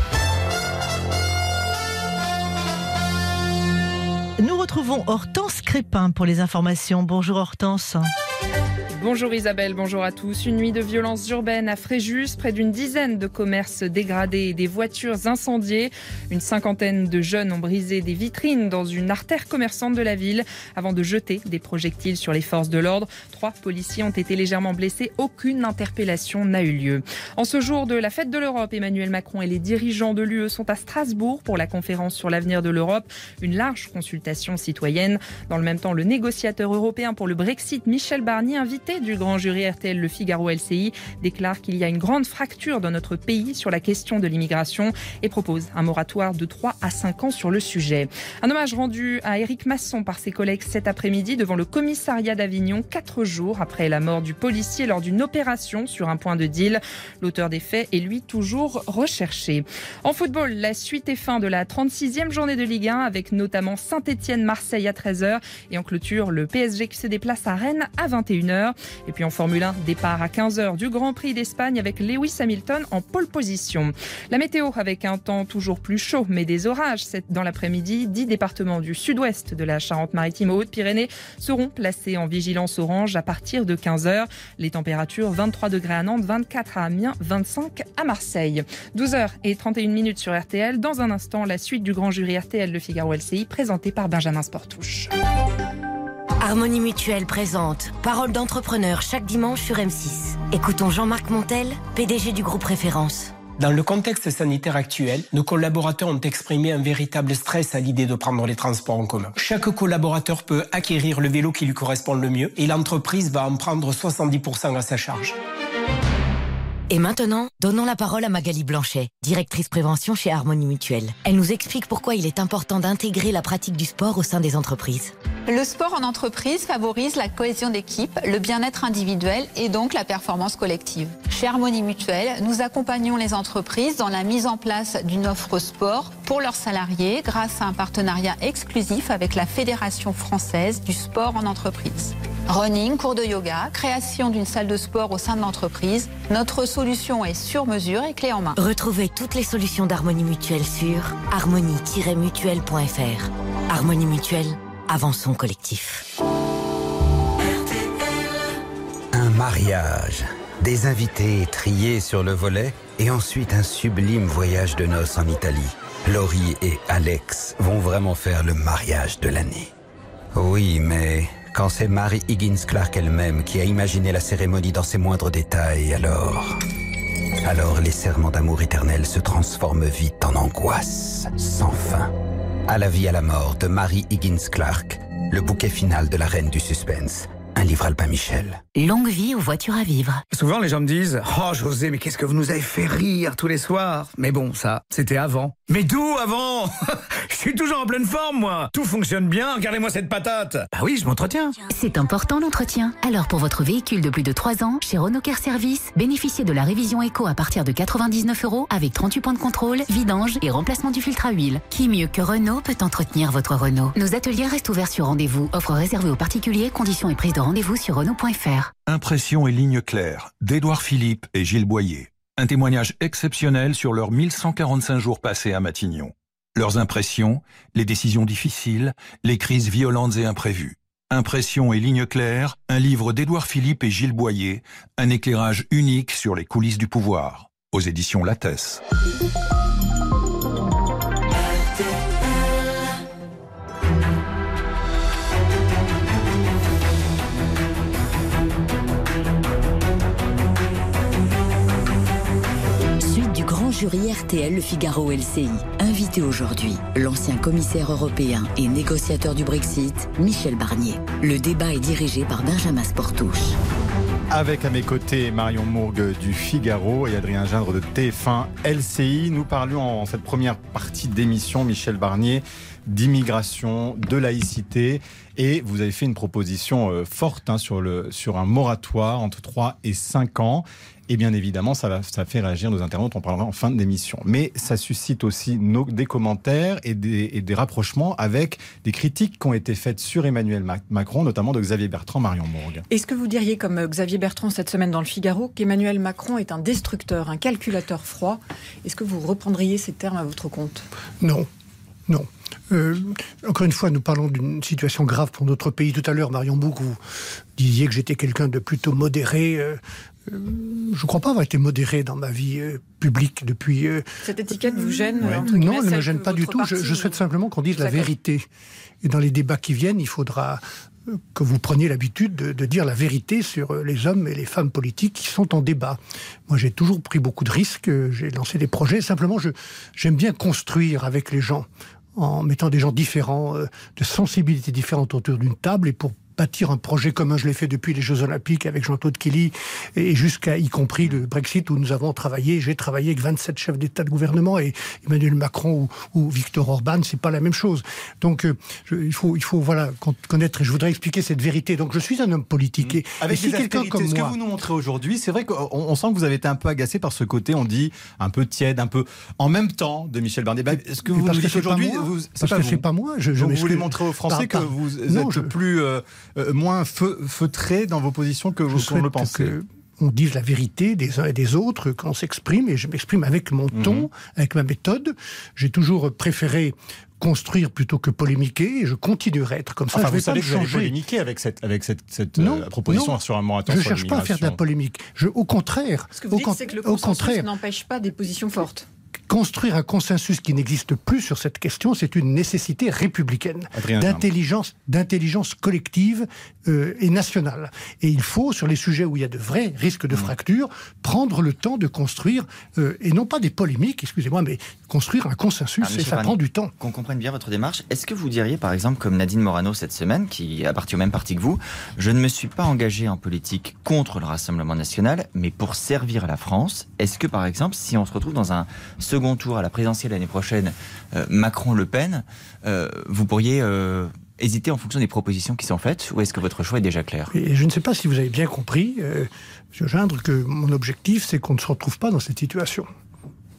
Nous retrouvons Hortense Crépin pour les informations. Bonjour Hortense. Bonjour Isabelle, bonjour à tous. Une nuit de violence urbaine à Fréjus, près d'une dizaine de commerces dégradés et des voitures incendiées. Une cinquantaine de jeunes ont brisé des vitrines dans une artère commerçante de la ville avant de jeter des projectiles sur les forces de l'ordre. Trois policiers ont été légèrement blessés. Aucune interpellation n'a eu lieu. En ce jour de la fête de l'Europe, Emmanuel Macron et les dirigeants de l'UE sont à Strasbourg pour la conférence sur l'avenir de l'Europe. Une large consultation citoyenne. Dans le même temps, le négociateur européen pour le Brexit, Michel Barnier, invité du grand jury RTL Le Figaro LCI déclare qu'il y a une grande fracture dans notre pays sur la question de l'immigration et propose un moratoire de 3 à 5 ans sur le sujet. Un hommage rendu à Éric Masson par ses collègues cet après-midi devant le commissariat d'Avignon, quatre jours après la mort du policier lors d'une opération sur un point de deal. L'auteur des faits est lui toujours recherché. En football, la suite est fin de la 36e journée de Ligue 1 avec notamment Saint-Etienne-Marseille à 13h et en clôture le PSG qui se déplace à Rennes à 21h. Et puis en Formule 1, départ à 15h du Grand Prix d'Espagne avec Lewis Hamilton en pole position. La météo avec un temps toujours plus chaud, mais des orages dans l'après-midi. 10 départements du sud-ouest de la Charente-Maritime aux Hautes-Pyrénées seront placés en vigilance orange à partir de 15h. Les températures 23 degrés à Nantes, 24 à Amiens, 25 à Marseille. 12h et 31 minutes sur RTL. Dans un instant, la suite du grand jury RTL Le Figaro LCI présenté par Benjamin Sportouche. Harmonie Mutuelle présente Parole d'entrepreneur chaque dimanche sur M6. Écoutons Jean-Marc Montel, PDG du groupe Référence. Dans le contexte sanitaire actuel, nos collaborateurs ont exprimé un véritable stress à l'idée de prendre les transports en commun. Chaque collaborateur peut acquérir le vélo qui lui correspond le mieux et l'entreprise va en prendre 70% à sa charge. Et maintenant, donnons la parole à Magali Blanchet, directrice prévention chez Harmonie Mutuelle. Elle nous explique pourquoi il est important d'intégrer la pratique du sport au sein des entreprises. Le sport en entreprise favorise la cohésion d'équipe, le bien-être individuel et donc la performance collective. Chez Harmonie Mutuelle, nous accompagnons les entreprises dans la mise en place d'une offre sport pour leurs salariés grâce à un partenariat exclusif avec la Fédération française du sport en entreprise. Running, cours de yoga, création d'une salle de sport au sein de l'entreprise. Notre solution est sur mesure et clé en main. Retrouvez toutes les solutions d'Harmonie Mutuelle sur harmonie-mutuelle.fr. Harmonie Mutuelle, avançons collectif. Un mariage, des invités triés sur le volet et ensuite un sublime voyage de noces en Italie. Laurie et Alex vont vraiment faire le mariage de l'année. Oui, mais quand c'est Mary Higgins Clark elle-même qui a imaginé la cérémonie dans ses moindres détails, alors... Alors les serments d'amour éternel se transforment vite en angoisse, sans fin. À la vie à la mort de Mary Higgins Clark, le bouquet final de la reine du suspense. Livre Albin Michel. Longue vie aux voitures à vivre. Souvent, les gens me disent Oh, José, mais qu'est-ce que vous nous avez fait rire tous les soirs? Mais bon, ça, c'était avant. Mais d'où avant? Je suis toujours en pleine forme, moi Tout fonctionne bien, regardez-moi cette patate Bah oui, je m'entretiens C'est important l'entretien. Alors, pour votre véhicule de plus de 3 ans, chez Renault Care Service, bénéficiez de la révision éco à partir de 99 euros avec 38 points de contrôle, vidange et remplacement du filtre à huile. Qui mieux que Renault peut entretenir votre Renault? Nos ateliers restent ouverts sur rendez-vous. Offre réservée aux particuliers, conditions et prise de rendez-vous sur Renault.fr. Impression et ligne claire d'Édouard Philippe et Gilles Boyer. Un témoignage exceptionnel sur leurs 1145 jours passés à Matignon. Leurs impressions, les décisions difficiles, les crises violentes et imprévues. Impression et ligne claire, un livre d'Édouard Philippe et Gilles Boyer, un éclairage unique sur les coulisses du pouvoir. Aux éditions Lattès. Jury RTL Le Figaro LCI. Invité aujourd'hui, l'ancien commissaire européen et négociateur du Brexit, Michel Barnier. Le débat est dirigé par Benjamin Sportouche. Avec à mes côtés Marion Mourgue du Figaro et Adrien Gindre de TF1 LCI. Nous parlions en cette première partie d'émission, Michel Barnier, d'immigration, de laïcité. Et vous avez fait une proposition euh, forte hein, sur, sur un moratoire entre 3 et 5 ans. Et bien évidemment, ça, va, ça fait réagir nos internautes, on parlera en fin d'émission. Mais ça suscite aussi nos, des commentaires et des, et des, rapprochements avec des critiques qui ont été faites sur Emmanuel Macron, notamment de Xavier Bertrand, Marion Bourg. Est-ce que vous diriez, comme euh, Xavier Bertrand cette semaine dans le Figaro, qu'Emmanuel Macron est un destructeur, un calculateur froid? Est-ce que vous reprendriez ces termes à votre compte? Non. Non. Euh, encore une fois, nous parlons d'une situation grave pour notre pays. Tout à l'heure, Marion Bourg, vous disiez que j'étais quelqu'un de plutôt modéré. Euh, je ne crois pas avoir été modéré dans ma vie euh, publique depuis. Euh, Cette étiquette vous gêne Non, elle ne me gêne pas du tout. Je, je, souhaite simplement qu'on dise la vérité. Et dans les débats qui viennent, il faudra que vous preniez l'habitude de, de, dire la vérité sur les hommes et les femmes politiques qui sont en débat. Moi, j'ai toujours pris beaucoup de risques, j'ai lancé des projets. Simplement, j'aime bien construire avec les gens en mettant des gens différents, de sensibilités différentes autour d'une table et pour bâtir un projet commun. Je l'ai fait depuis les Jeux Olympiques avec Jean-Claude Kelly et jusqu'à y compris le Brexit où nous avons travaillé. J'ai travaillé avec 27 chefs d'État de gouvernement et Emmanuel Macron ou, ou Victor Orban, c'est pas la même chose. Donc euh, je, il faut il faut voilà connaître. Et je voudrais expliquer cette vérité. Donc je suis un homme politique et avec si quelqu'un comme moi, ce que vous nous montrez aujourd'hui, c'est vrai qu'on on sent que vous avez été un peu agacé par ce côté, on dit un peu tiède, un peu en même temps de Michel Barnier. Est-ce que vous nous dites aujourd'hui, parce que c'est pas moi. Je, je vous voulez montrer aux Français par, par, que vous non, êtes je... plus euh, euh, moins feu, feutré dans vos positions que vous le pensez? on dise la vérité des uns et des autres quand on s'exprime, et je m'exprime avec mon ton, mmh. avec ma méthode. J'ai toujours préféré construire plutôt que polémiquer, et je continuerai à être comme ça. Enfin, je vais vous savez pas que vous avez polémiqué avec cette, avec cette, cette non, euh, proposition non, sur un moratoire Je ne cherche pas à faire de la polémique. Je, au contraire. Ce que vous au, dites, c'est que le consensus n'empêche pas des positions fortes construire un consensus qui n'existe plus sur cette question, c'est une nécessité républicaine, d'intelligence, d'intelligence collective euh, et nationale. Et il faut, sur les sujets où il y a de vrais risques de mmh. fracture, prendre le temps de construire, euh, et non pas des polémiques, excusez-moi, mais construire un consensus, ah, et ça prend du temps. Qu'on comprenne bien votre démarche, est-ce que vous diriez, par exemple, comme Nadine Morano cette semaine, qui appartient au même parti que vous, je ne me suis pas engagé en politique contre le Rassemblement national, mais pour servir la France, est-ce que, par exemple, si on se retrouve dans un second tour à la présidentielle l'année prochaine, euh, Macron-Le Pen, euh, vous pourriez euh, hésiter en fonction des propositions qui sont faites ou est-ce que votre choix est déjà clair? Et Je ne sais pas si vous avez bien compris, M. Gindre, que mon objectif, c'est qu'on ne se retrouve pas dans cette situation.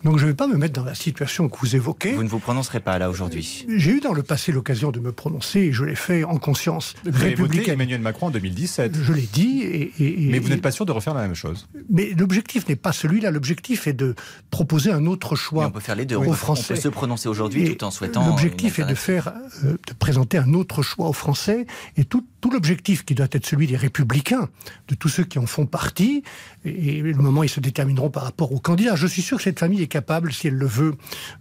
Donc je ne vais pas me mettre dans la situation que vous évoquez. Vous ne vous prononcerez pas là aujourd'hui. J'ai eu dans le passé l'occasion de me prononcer et je l'ai fait en conscience vous républicaine. Emmanuel Macron en 2017. Je l'ai dit. Et, et, Mais vous n'êtes pas sûr de refaire la même chose. Mais l'objectif n'est pas celui-là. L'objectif est de proposer un autre choix. Mais on peut faire les deux. Aux Français. On peut se prononcer aujourd'hui tout en souhaitant. L'objectif est de faire, euh, de présenter un autre choix aux Français et tout, tout l'objectif qui doit être celui des républicains, de tous ceux qui en font partie. Et, et le moment ils se détermineront par rapport aux candidats. Je suis sûr que cette famille est capable, si elle le veut,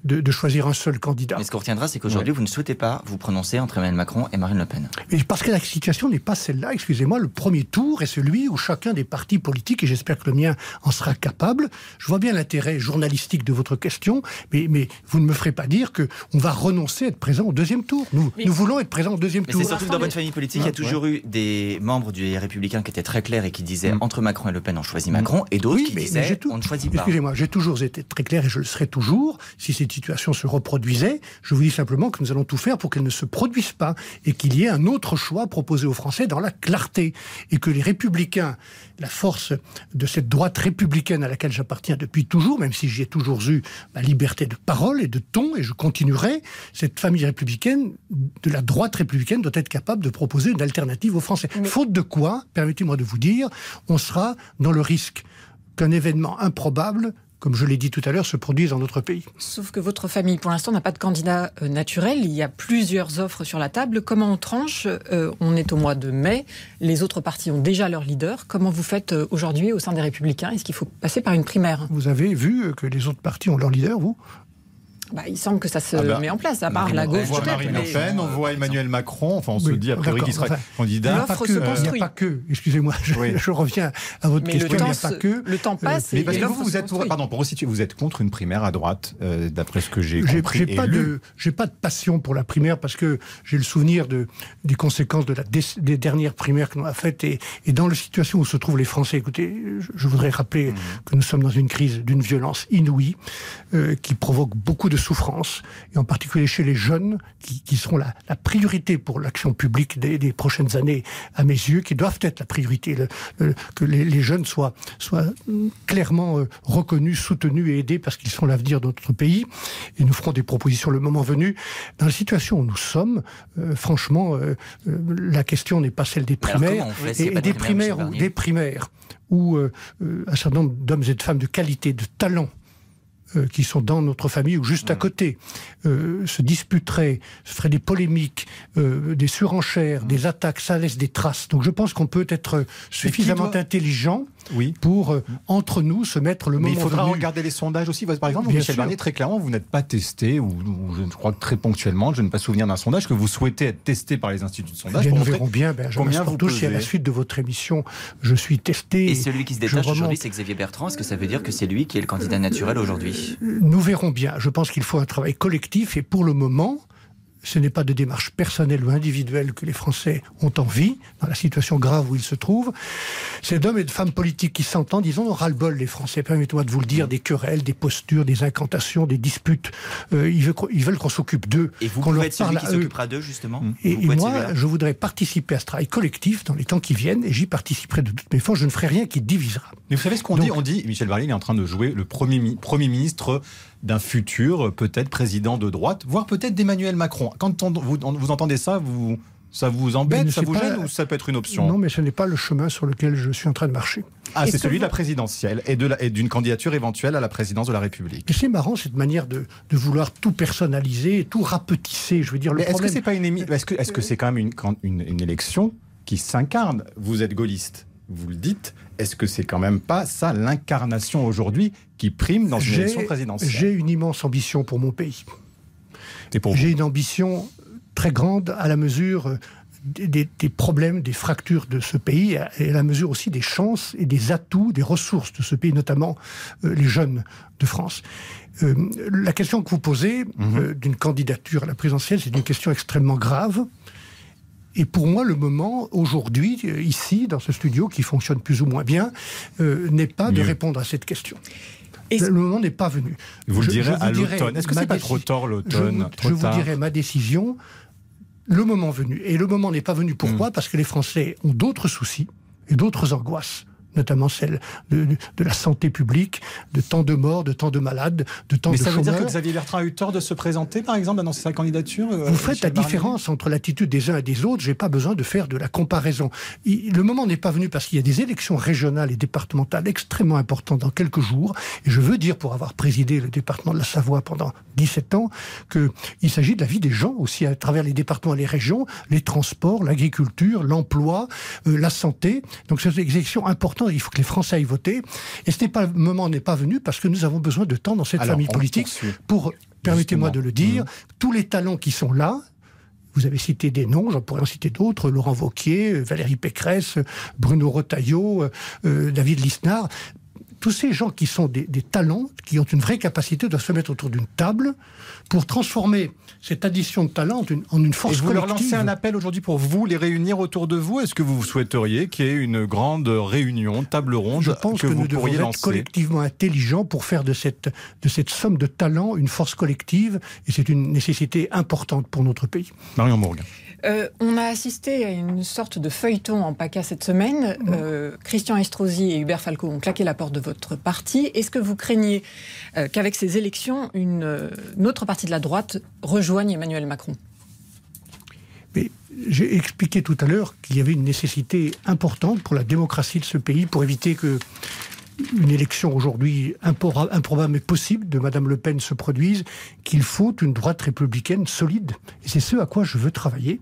de, de choisir un seul candidat. Mais ce qu'on retiendra, c'est qu'aujourd'hui, ouais. vous ne souhaitez pas vous prononcer entre Emmanuel Macron et Marine Le Pen. Mais parce que la situation n'est pas celle-là. Excusez-moi, le premier tour est celui où chacun des partis politiques, et j'espère que le mien en sera capable. Je vois bien l'intérêt journalistique de votre question, mais, mais vous ne me ferez pas dire que on va renoncer à être présent au deuxième tour. Nous, nous voulons être présents au deuxième mais tour. C'est surtout que dans votre famille politique, il y a toujours ouais. eu des membres du Républicain qui étaient très clairs et qui disaient mm. entre Macron et Le Pen, on choisit Macron, et d'autres oui, qui mais, disaient mais tout, on ne choisit pas. Excusez-moi, j'ai toujours été très clair et je le serai toujours. Si cette situation se reproduisait, je vous dis simplement que nous allons tout faire pour qu'elle ne se produise pas et qu'il y ait un autre choix proposé aux Français dans la clarté et que les républicains, la force de cette droite républicaine à laquelle j'appartiens depuis toujours, même si j'ai toujours eu ma liberté de parole et de ton et je continuerai, cette famille républicaine de la droite républicaine doit être capable de proposer une alternative aux Français. Mais... Faute de quoi, permettez-moi de vous dire, on sera dans le risque qu'un événement improbable comme je l'ai dit tout à l'heure, se produisent dans notre pays. Sauf que votre famille, pour l'instant, n'a pas de candidat euh, naturel. Il y a plusieurs offres sur la table. Comment on tranche euh, On est au mois de mai. Les autres partis ont déjà leur leader. Comment vous faites euh, aujourd'hui au sein des Républicains? Est-ce qu'il faut passer par une primaire? Vous avez vu que les autres partis ont leur leader, vous? Bah, il semble que ça se ah bah, met en place, à part la gauche. On voit Marine Le Pen, on voit Emmanuel Macron, enfin on se dit a priori qu'il sera candidat. Pas que, il n'y a pas que, excusez-moi, je, oui. je, reviens à votre mais question, il n'y a pas que. Le temps passe mais parce que vous, vous êtes, pour, pardon, pour resituer, vous êtes contre une primaire à droite, euh, d'après ce que j'ai compris. J'ai pas, de, pas de passion pour la primaire parce que j'ai le souvenir de, des conséquences de la, des, des dernières primaires que l'on a faites et, et, dans la situation où se trouvent les Français. Écoutez, je, je voudrais rappeler mmh. que nous sommes dans une crise d'une violence inouïe euh, qui provoque beaucoup de souffrance, et en particulier chez les jeunes, qui, qui seront la, la, priorité pour l'action publique des, des, prochaines années, à mes yeux, qui doivent être la priorité, le, le, que les, les, jeunes soient, soient clairement euh, reconnus, soutenus et aidés parce qu'ils sont l'avenir de notre pays. Et nous ferons des propositions le moment venu. Dans la situation où nous sommes, euh, franchement, euh, la question n'est pas celle des primaires, et, et des primaires ou des primaires où euh, un certain nombre d'hommes et de femmes de qualité, de talent, euh, qui sont dans notre famille ou juste à côté, euh, se disputeraient, se feraient des polémiques, euh, des surenchères, des attaques, ça laisse des traces. Donc je pense qu'on peut être suffisamment doit... intelligent oui. pour, euh, entre nous, se mettre le Mais moment il faudra venu. regarder les sondages aussi. Par exemple, Bien Michel sûr. Barnier, très clairement, vous n'êtes pas testé, ou, ou je crois que très ponctuellement, je ne pas souvenir d'un sondage, que vous souhaitez être testé par les instituts de sondage. Bien, pour nous verrons bien, Benjamin combien vous si à la suite de votre émission, je suis testé. Et celui qui se détache aujourd'hui, c'est Xavier Bertrand. Est-ce que ça veut dire que c'est lui qui est le candidat naturel aujourd'hui? Nous verrons bien. Je pense qu'il faut un travail collectif et pour le moment, ce n'est pas de démarche personnelle ou individuelle que les Français ont envie, dans la situation grave où ils se trouvent. C'est d'hommes et de femmes politiques qui s'entendent. Ils en ont ras-le-bol, les Français. Permettez-moi de vous le dire, des querelles, des postures, des incantations, des disputes. Euh, ils veulent, ils veulent qu'on s'occupe d'eux. Et vous qu'on pouvez leur être celui parle qui à s'occupera d'eux, justement Et, Vous et moi, je voudrais participer à ce travail collectif dans les temps qui viennent, et j'y participerai de toutes mes forces. Je ne ferai rien qui divisera. Mais vous savez ce qu'on dit On dit, Michel Barnier il est en train de jouer le premier, mi- premier ministre d'un futur, peut-être président de droite, voire peut-être d'Emmanuel Macron. Quand on- vous, on- vous entendez ça, vous, ça vous embête, ça vous pas- gêne ou ça peut être une option Non, mais ce n'est pas le chemin sur lequel je suis en train de marcher. Ah, c'est que celui de la présidentielle et d'une candidature éventuelle à la présidence de la République. C'est marrant cette manière de, de vouloir tout personnaliser, tout rapetisser. Je veux dire, le est-ce que problème. c'est pas une émi- est-ce que que c'est quand même une, quand- une, une élection qui s'incarne? Vous êtes gaulliste, vous le dites. Est-ce que c'est quand même pas ça l'incarnation aujourd'hui qui prime dans une élection présidentielle? J'ai une immense ambition pour mon pays. J'ai une ambition très grande à la mesure euh, des, des- des problèmes, des fractures de ce pays, et à la mesure aussi des chances et des atouts, des ressources de ce pays, notamment euh, les jeunes de France. Euh, la question que vous posez Mhm. euh, d'une candidature à la présidentielle, c'est une question extrêmement grave. Et pour moi, le moment, aujourd'hui, ici, dans ce studio, qui fonctionne plus ou moins bien, euh, n'est pas de répondre à cette question. le moment n'est pas venu. Vous le Je- direz je vous à l'automne. Est-ce que c'est pas trop tard je, l'automne Trop je vous tard dirai ma décision le moment venu. Et le moment n'est pas venu Hmm. pourquoi Parce que les Français ont d'autres soucis et d'autres angoisses notamment celle de, de- de la santé publique, de tant de morts, de tant de malades, de tant Mais de ça veut dire que. Xavier Bertrand a eu tort de se présenter, par exemple, d'annoncer sa candidature euh, Vous faites la Barnier différence entre l'attitude des uns et des autres. J'ai pas besoin de faire de la comparaison. Il- le moment n'est pas venu parce qu'il y a des élections régionales et départementales extrêmement importantes dans quelques jours. Et je veux dire, pour avoir présidé le département de la Savoie pendant 17 ans, qu'il s'agit de la vie des gens aussi à travers les départements et les régions, les transports, l'agriculture, l'emploi, euh, la santé. Donc, c'est des élections importantes. Il faut que les Français aillent voter. Et ce n'est pas, le moment n'est pas venu parce que nous avons besoin de temps dans cette Alors, famille politique pour, permettez-moi de le dire, Mhm. tous les talents qui sont là, vous avez cité des noms, j'en pourrais en citer d'autres, Laurent Vauquier, Valérie Pécresse, Bruno Retailleau, euh, euh, David Lisnard. Tous ces gens qui sont des, des talents, qui ont une vraie capacité, doivent se mettre autour d'une table pour transformer cette addition de talents en une, force Et vous leur collective. lancez un appel aujourd'hui pour vous les réunir autour de vous. Est-ce que vous souhaiteriez qu'il y ait une grande réunion, table ronde Je pense que, vous nous devons pourriez être lancer collectivement intelligents pour faire de cette, de cette somme de talents une force collective, et c'est une nécessité importante pour notre pays. Marion. Euh, on a assisté à une sorte de feuilleton en PACA cette semaine. Euh, Christian Estrosi et Hubert Falco ont claqué la porte de votre parti. Est-ce que vous craignez euh, qu'avec ces élections, une, une autre partie de la droite rejoigne Emmanuel Macron? Mais j'ai expliqué tout à l'heure qu'il y avait une nécessité importante pour la démocratie de ce pays, pour éviter que une élection aujourd'hui improbable mais possible de Madame Le Pen se produise, qu'il faut une droite républicaine solide. Et c'est ce à quoi je veux travailler.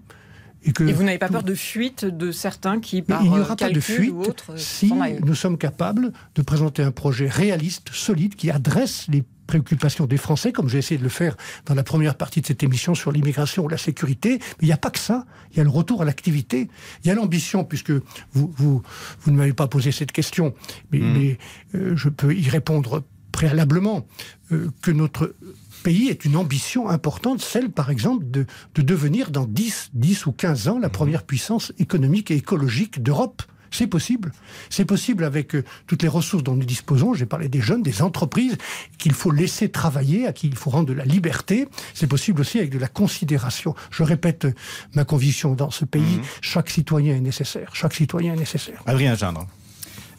Et, que Et vous n'avez pas peur de fuite de certains qui, par il n'y euh, aura pas de fuite ou autre, euh, si nous sommes capables de présenter un projet réaliste, solide, qui adresse les préoccupations des Français, comme j'ai essayé de le faire dans la première partie de cette émission sur l'immigration ou la sécurité. Mais il n'y a pas que ça. Il y a le retour à l'activité. Il y a l'ambition, puisque vous, vous, vous ne m'avez pas posé cette question, mais, mais, euh, je peux y répondre préalablement, euh, que notre pays est une ambition importante, celle par exemple de, de devenir dans 10, 10 ou 15 ans la première puissance économique et écologique d'Europe. C'est possible. C'est possible avec euh, toutes les ressources dont nous disposons. J'ai parlé des jeunes, des entreprises qu'il faut laisser travailler, à qui il faut rendre de la liberté. C'est possible aussi avec de la considération. Je répète euh, ma conviction dans ce pays. Chaque citoyen est nécessaire. Chaque citoyen est nécessaire. Adrien Gindre.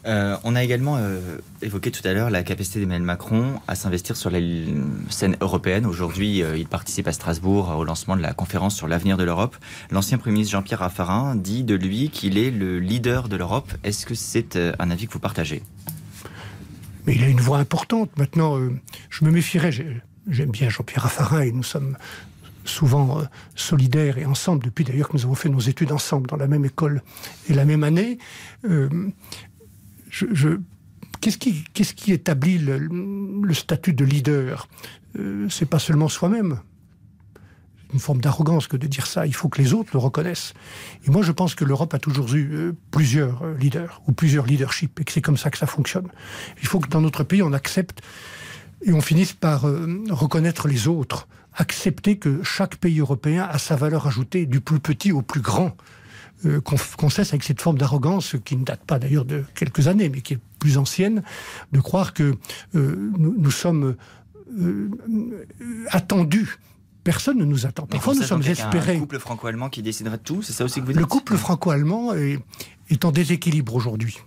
Euh, on a également euh, évoqué tout à l'heure la capacité d'Emmanuel Macron à s'investir sur la scène européenne. Aujourd'hui, euh, il participe à Strasbourg au lancement de la conférence sur l'avenir de l'Europe. L'ancien Premier ministre Jean-Pierre Raffarin dit de lui qu'il est le leader de l'Europe. Est-ce que c'est un avis que vous partagez? Mais il a une voix importante. Maintenant, je me méfierais. J'ai- J'aime bien Jean-Pierre Raffarin et nous sommes souvent solidaires et ensemble, depuis d'ailleurs que nous avons fait nos études ensemble dans la même école et la même année. Je, Qu'est-ce qui, établit le, le statut de leader? Euh, C'est pas seulement soi-même. C'est une forme d'arrogance que de dire ça. Il faut que les autres le reconnaissent. Et moi, je pense que l'Europe a toujours eu euh, plusieurs euh, leaders ou plusieurs leaderships et que c'est comme ça que ça fonctionne. Il faut que dans notre pays, on accepte et on finisse par euh, reconnaître les autres, accepter que chaque pays européen a sa valeur ajoutée, du plus petit au plus grand. Euh, qu'on qu'on cesse avec cette forme d'arrogance qui ne date pas d'ailleurs de quelques années, mais qui est plus ancienne, de croire que euh, nous, nous sommes euh, attendus. Personne ne nous attend. Parfois, nous sommes espérés. Un couple franco-allemand qui déciderait de tout, c'est ça aussi que vous dites Le couple franco-allemand est, est en déséquilibre aujourd'hui,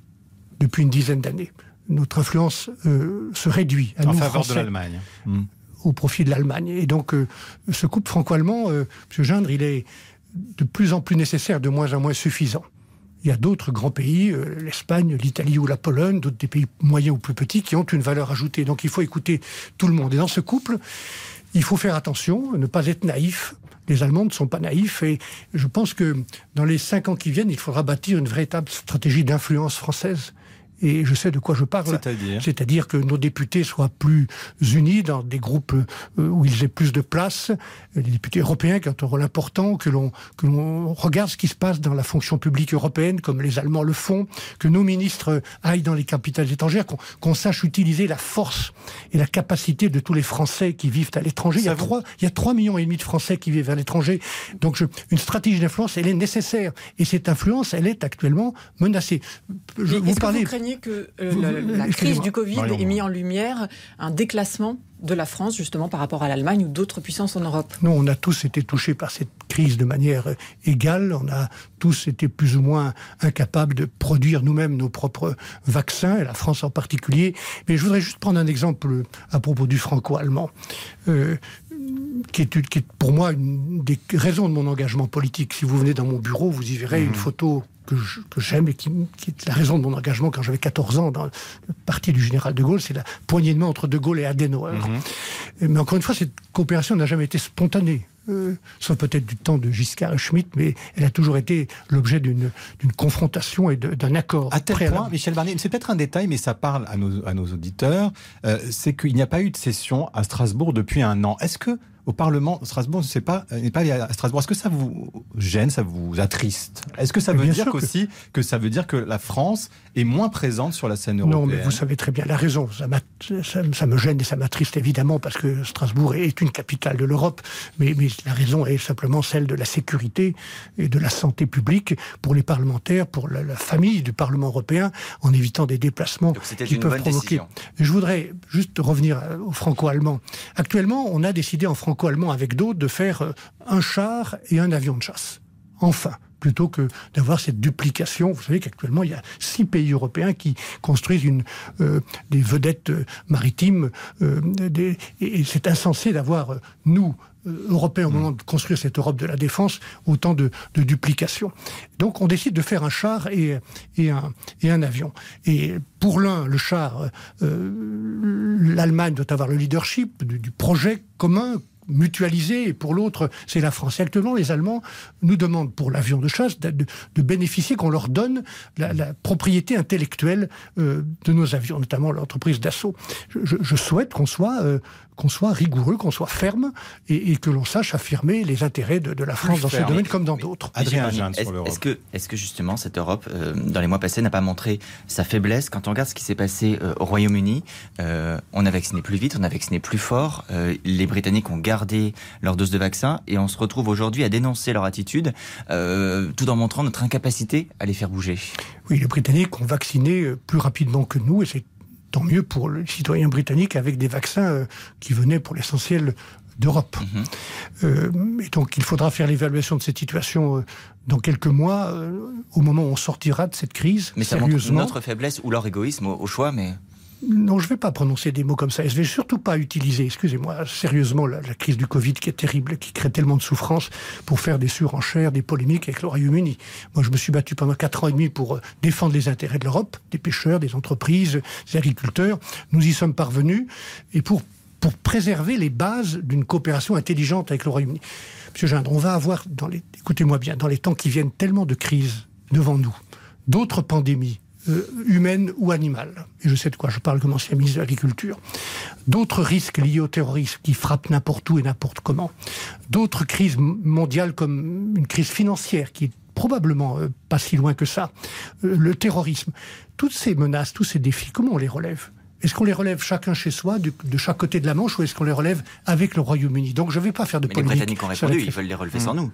depuis une dizaine d'années. Notre influence euh, se réduit. À En nous, faveur de l'Allemagne. Hmm. Au profit de l'Allemagne. Et donc, euh, ce couple franco-allemand, euh, M. Gindre, il est de plus en plus nécessaire, de moins en moins suffisant. Il y a d'autres grands pays, euh, l'Espagne, l'Italie ou la Pologne, d'autres des pays moyens ou plus petits, qui ont une valeur ajoutée. Donc il faut écouter tout le monde. Et dans ce couple, il faut faire attention, ne pas être naïf. Les Allemands ne sont pas naïfs et je pense que dans les cinq ans qui viennent, il faudra bâtir une véritable stratégie d'influence française. Et je sais de quoi je parle. C'est-à-dire C'est-à-dire que nos députés soient plus unis dans des groupes euh, où ils aient plus de place, les députés européens qui ont un rôle important, que l'on que l'on regarde ce qui se passe dans la fonction publique européenne, comme les Allemands le font, que nos ministres aillent dans les capitales étrangères, qu'on qu'on sache utiliser la force et la capacité de tous les Français qui vivent à l'étranger. Il y a trois, il y a trois millions et demi de Français qui vivent à l'étranger. Donc, je- une stratégie d'influence, elle est nécessaire. Et cette influence, elle est actuellement menacée. Je, vous parlez. vous que euh, la, la crise du Covid Marion. ait mis en lumière un déclassement de la France, justement, par rapport à l'Allemagne ou d'autres puissances en Europe Non, on a tous été touchés par cette crise de manière euh, égale. On a tous été plus ou moins incapables de produire nous-mêmes nos propres vaccins, et la France en particulier. Mais je voudrais juste prendre un exemple euh, à propos du franco-allemand, euh, qui, est, qui est pour moi une des raisons de mon engagement politique. Si vous venez dans mon bureau, vous y verrez une photo que j'aime et qui, qui est la raison de mon engagement quand j'avais 14 ans dans le parti du général de Gaulle, c'est la poignée de main entre de Gaulle et Adenauer. Mais encore une fois, cette coopération n'a jamais été spontanée. Euh, sauf peut-être du temps de Giscard et Schmitt, mais elle a toujours été l'objet d'une confrontation et d'un accord. À tel préalable. point, Michel Barnier, c'est peut-être un détail, mais ça parle à nos, à nos auditeurs, euh, c'est qu'il n'y a pas eu de session à Strasbourg depuis un an. Est-ce que au Parlement, Strasbourg n'est pas, euh, n'est pas allé à Strasbourg. Est-ce que ça vous gêne, ça vous attriste? Est-ce que ça veut bien dire que- aussi que... ça veut dire que la France est moins présente sur la scène européenne Non, mais vous savez très bien la raison. Ça, m'a- ça- ça me gêne et ça m'attriste évidemment parce que Strasbourg est une capitale de l'Europe. Mais, mais la raison est simplement celle de la sécurité et de la santé publique pour les parlementaires, pour la, la famille du Parlement européen, en évitant des déplacements qui une peuvent bonne provoquer. décision. Je voudrais juste revenir euh, au franco-allemand. Actuellement, on a décidé en franco-allemand avec d'autres de faire euh, un char et un avion de chasse. Enfin plutôt que d'avoir cette duplication. Vous savez qu'actuellement, il y a six pays européens qui construisent euh, des vedettes euh, maritimes. euh, et c'est insensé d'avoir, nous, Européens, au moment de construire cette Europe de la défense, autant de, de duplication. Donc on décide de faire un char et, un, avion. Et pour l'un, le char, l'Allemagne doit avoir le leadership du projet commun mutualisé, et pour l'autre, c'est la France. Et actuellement, les Allemands nous demandent pour l'avion de chasse de, bénéficier, qu'on leur donne la, propriété intellectuelle euh, de nos avions, notamment l'entreprise d'assaut. Je souhaite qu'on soit, euh, qu'on soit rigoureux, qu'on soit ferme, et, et que l'on sache affirmer les intérêts de, de la France dans ce domaine comme dans d'autres. Barnier, Est-ce est-ce que, est-ce que justement cette Europe, euh, dans les mois passés, n'a pas montré sa faiblesse Quand on regarde ce qui s'est passé euh, au Royaume-Uni, euh, on a vacciné plus vite, on a vacciné plus fort. euh, les Britanniques ont gardé leur dose de vaccin et on se retrouve aujourd'hui à dénoncer leur attitude euh, tout en montrant notre incapacité à les faire bouger. Oui, les Britanniques ont vacciné plus rapidement que nous et c'est tant mieux pour les citoyens britanniques avec des vaccins euh, qui venaient pour l'essentiel d'Europe. Mhm. Euh, et donc il faudra faire l'évaluation de cette situation euh, dans quelques mois, euh, au moment où on sortira de cette crise. Mais ça montre notre faiblesse ou leur égoïsme au, au choix, mais Non, je ne vais pas prononcer des mots comme ça. Et je ne vais surtout pas utiliser, excusez-moi, sérieusement, la, crise du Covid qui est terrible, qui crée tellement de souffrance pour faire des surenchères, des polémiques avec le Royaume-Uni. Moi, je me suis battu pendant quatre ans et demi pour euh, défendre les intérêts de l'Europe, des pêcheurs, des entreprises, des agriculteurs. Nous y sommes parvenus. Et pour, pour préserver les bases d'une coopération intelligente avec le Royaume-Uni. Monsieur Gindre, on va avoir, écoutez-moi bien, dans les temps qui viennent, tellement de crises devant nous, d'autres pandémies, euh, humaines ou animales, et je sais de quoi je parle comme ancien ministre de l'Agriculture, d'autres risques liés au terrorisme qui frappent n'importe où et n'importe comment, d'autres crises mondiales comme une crise financière qui est probablement euh, pas si loin que ça, euh, le terrorisme, toutes ces menaces, tous ces défis, comment on les relève? Est-ce qu'on les relève chacun chez soi, de chaque côté de la Manche, ou est-ce qu'on les relève avec le Royaume-Uni? Donc je ne vais pas faire de Mais les polémique. Britanniques ont répondu, ils veulent les relever sans nous.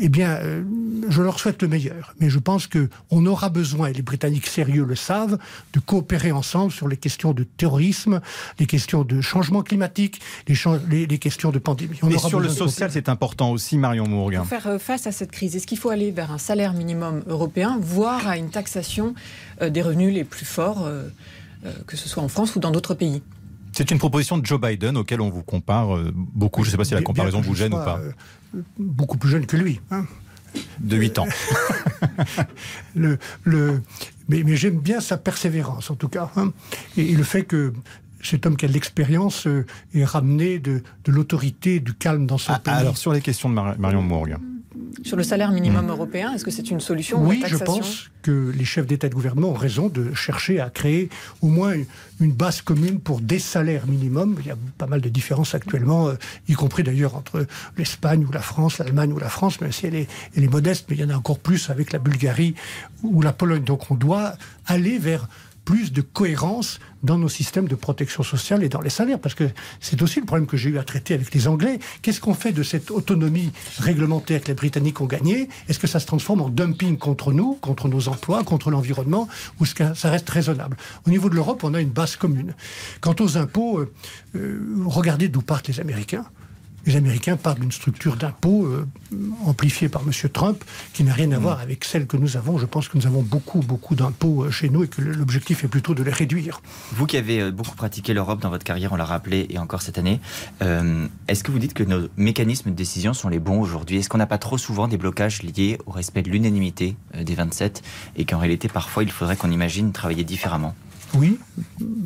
Eh bien, euh, je leur souhaite le meilleur. Mais je pense qu'on aura besoin, et les Britanniques sérieux le savent, de coopérer ensemble sur les questions de terrorisme, les questions de changement climatique, les, les- les questions de pandémie. On Mais aura sur le social, c'est important aussi, Marion Mourgue. Pour faire euh, face à cette crise, est-ce qu'il faut aller vers un salaire minimum européen, voire à une taxation euh, des revenus les plus forts, euh, que ce soit en France ou dans d'autres pays? C'est une proposition de Joe Biden auquel on vous compare beaucoup. Je ne sais pas si la comparaison vous je gêne ou pas. Beaucoup plus jeune que lui. hein. De 8 ans. le, le, mais mais j'aime bien sa persévérance, en tout cas. hein. Et, et le fait que cet homme qui a de l'expérience euh, ait ramené de, de l'autorité, du calme dans son pays. Ah, Alors, sur les questions de Mar- Marion Mourgue. Sur le salaire minimum européen, est-ce que c'est une solution ou oui, je pense que les chefs d'État et de gouvernement ont raison de chercher à créer au moins une, base commune pour des salaires minimums. Il y a pas mal de différences actuellement, euh, y compris d'ailleurs entre l'Espagne ou la France, l'Allemagne ou la France, même si elle est, elle est modeste, mais il y en a encore plus avec la Bulgarie ou la Pologne. Donc on doit aller vers plus de cohérence dans nos systèmes de protection sociale et dans les salaires, parce que c'est aussi le problème que j'ai eu à traiter avec les Anglais. Qu'est-ce qu'on fait de cette autonomie réglementaire que les Britanniques ont gagnée? Est-ce que ça se transforme en dumping contre nous, contre nos emplois, contre l'environnement, ou est-ce que ça reste raisonnable? Au niveau de l'Europe, on a une base commune. Quant aux impôts, euh, euh, regardez d'où partent les Américains. Les Américains partent d'une structure d'impôts euh, amplifiée par M. Trump, qui n'a rien à voir avec celle que nous avons. Je pense que nous avons beaucoup, beaucoup d'impôts euh, chez nous et que l'objectif est plutôt de les réduire. Vous qui avez euh, beaucoup pratiqué l'Europe dans votre carrière, on l'a rappelé, et encore cette année, euh, est-ce que vous dites que nos mécanismes de décision sont les bons aujourd'hui? Est-ce qu'on n'a pas trop souvent des blocages liés au respect de l'unanimité des 27 et qu'en réalité, parfois, il faudrait qu'on imagine travailler différemment? Oui,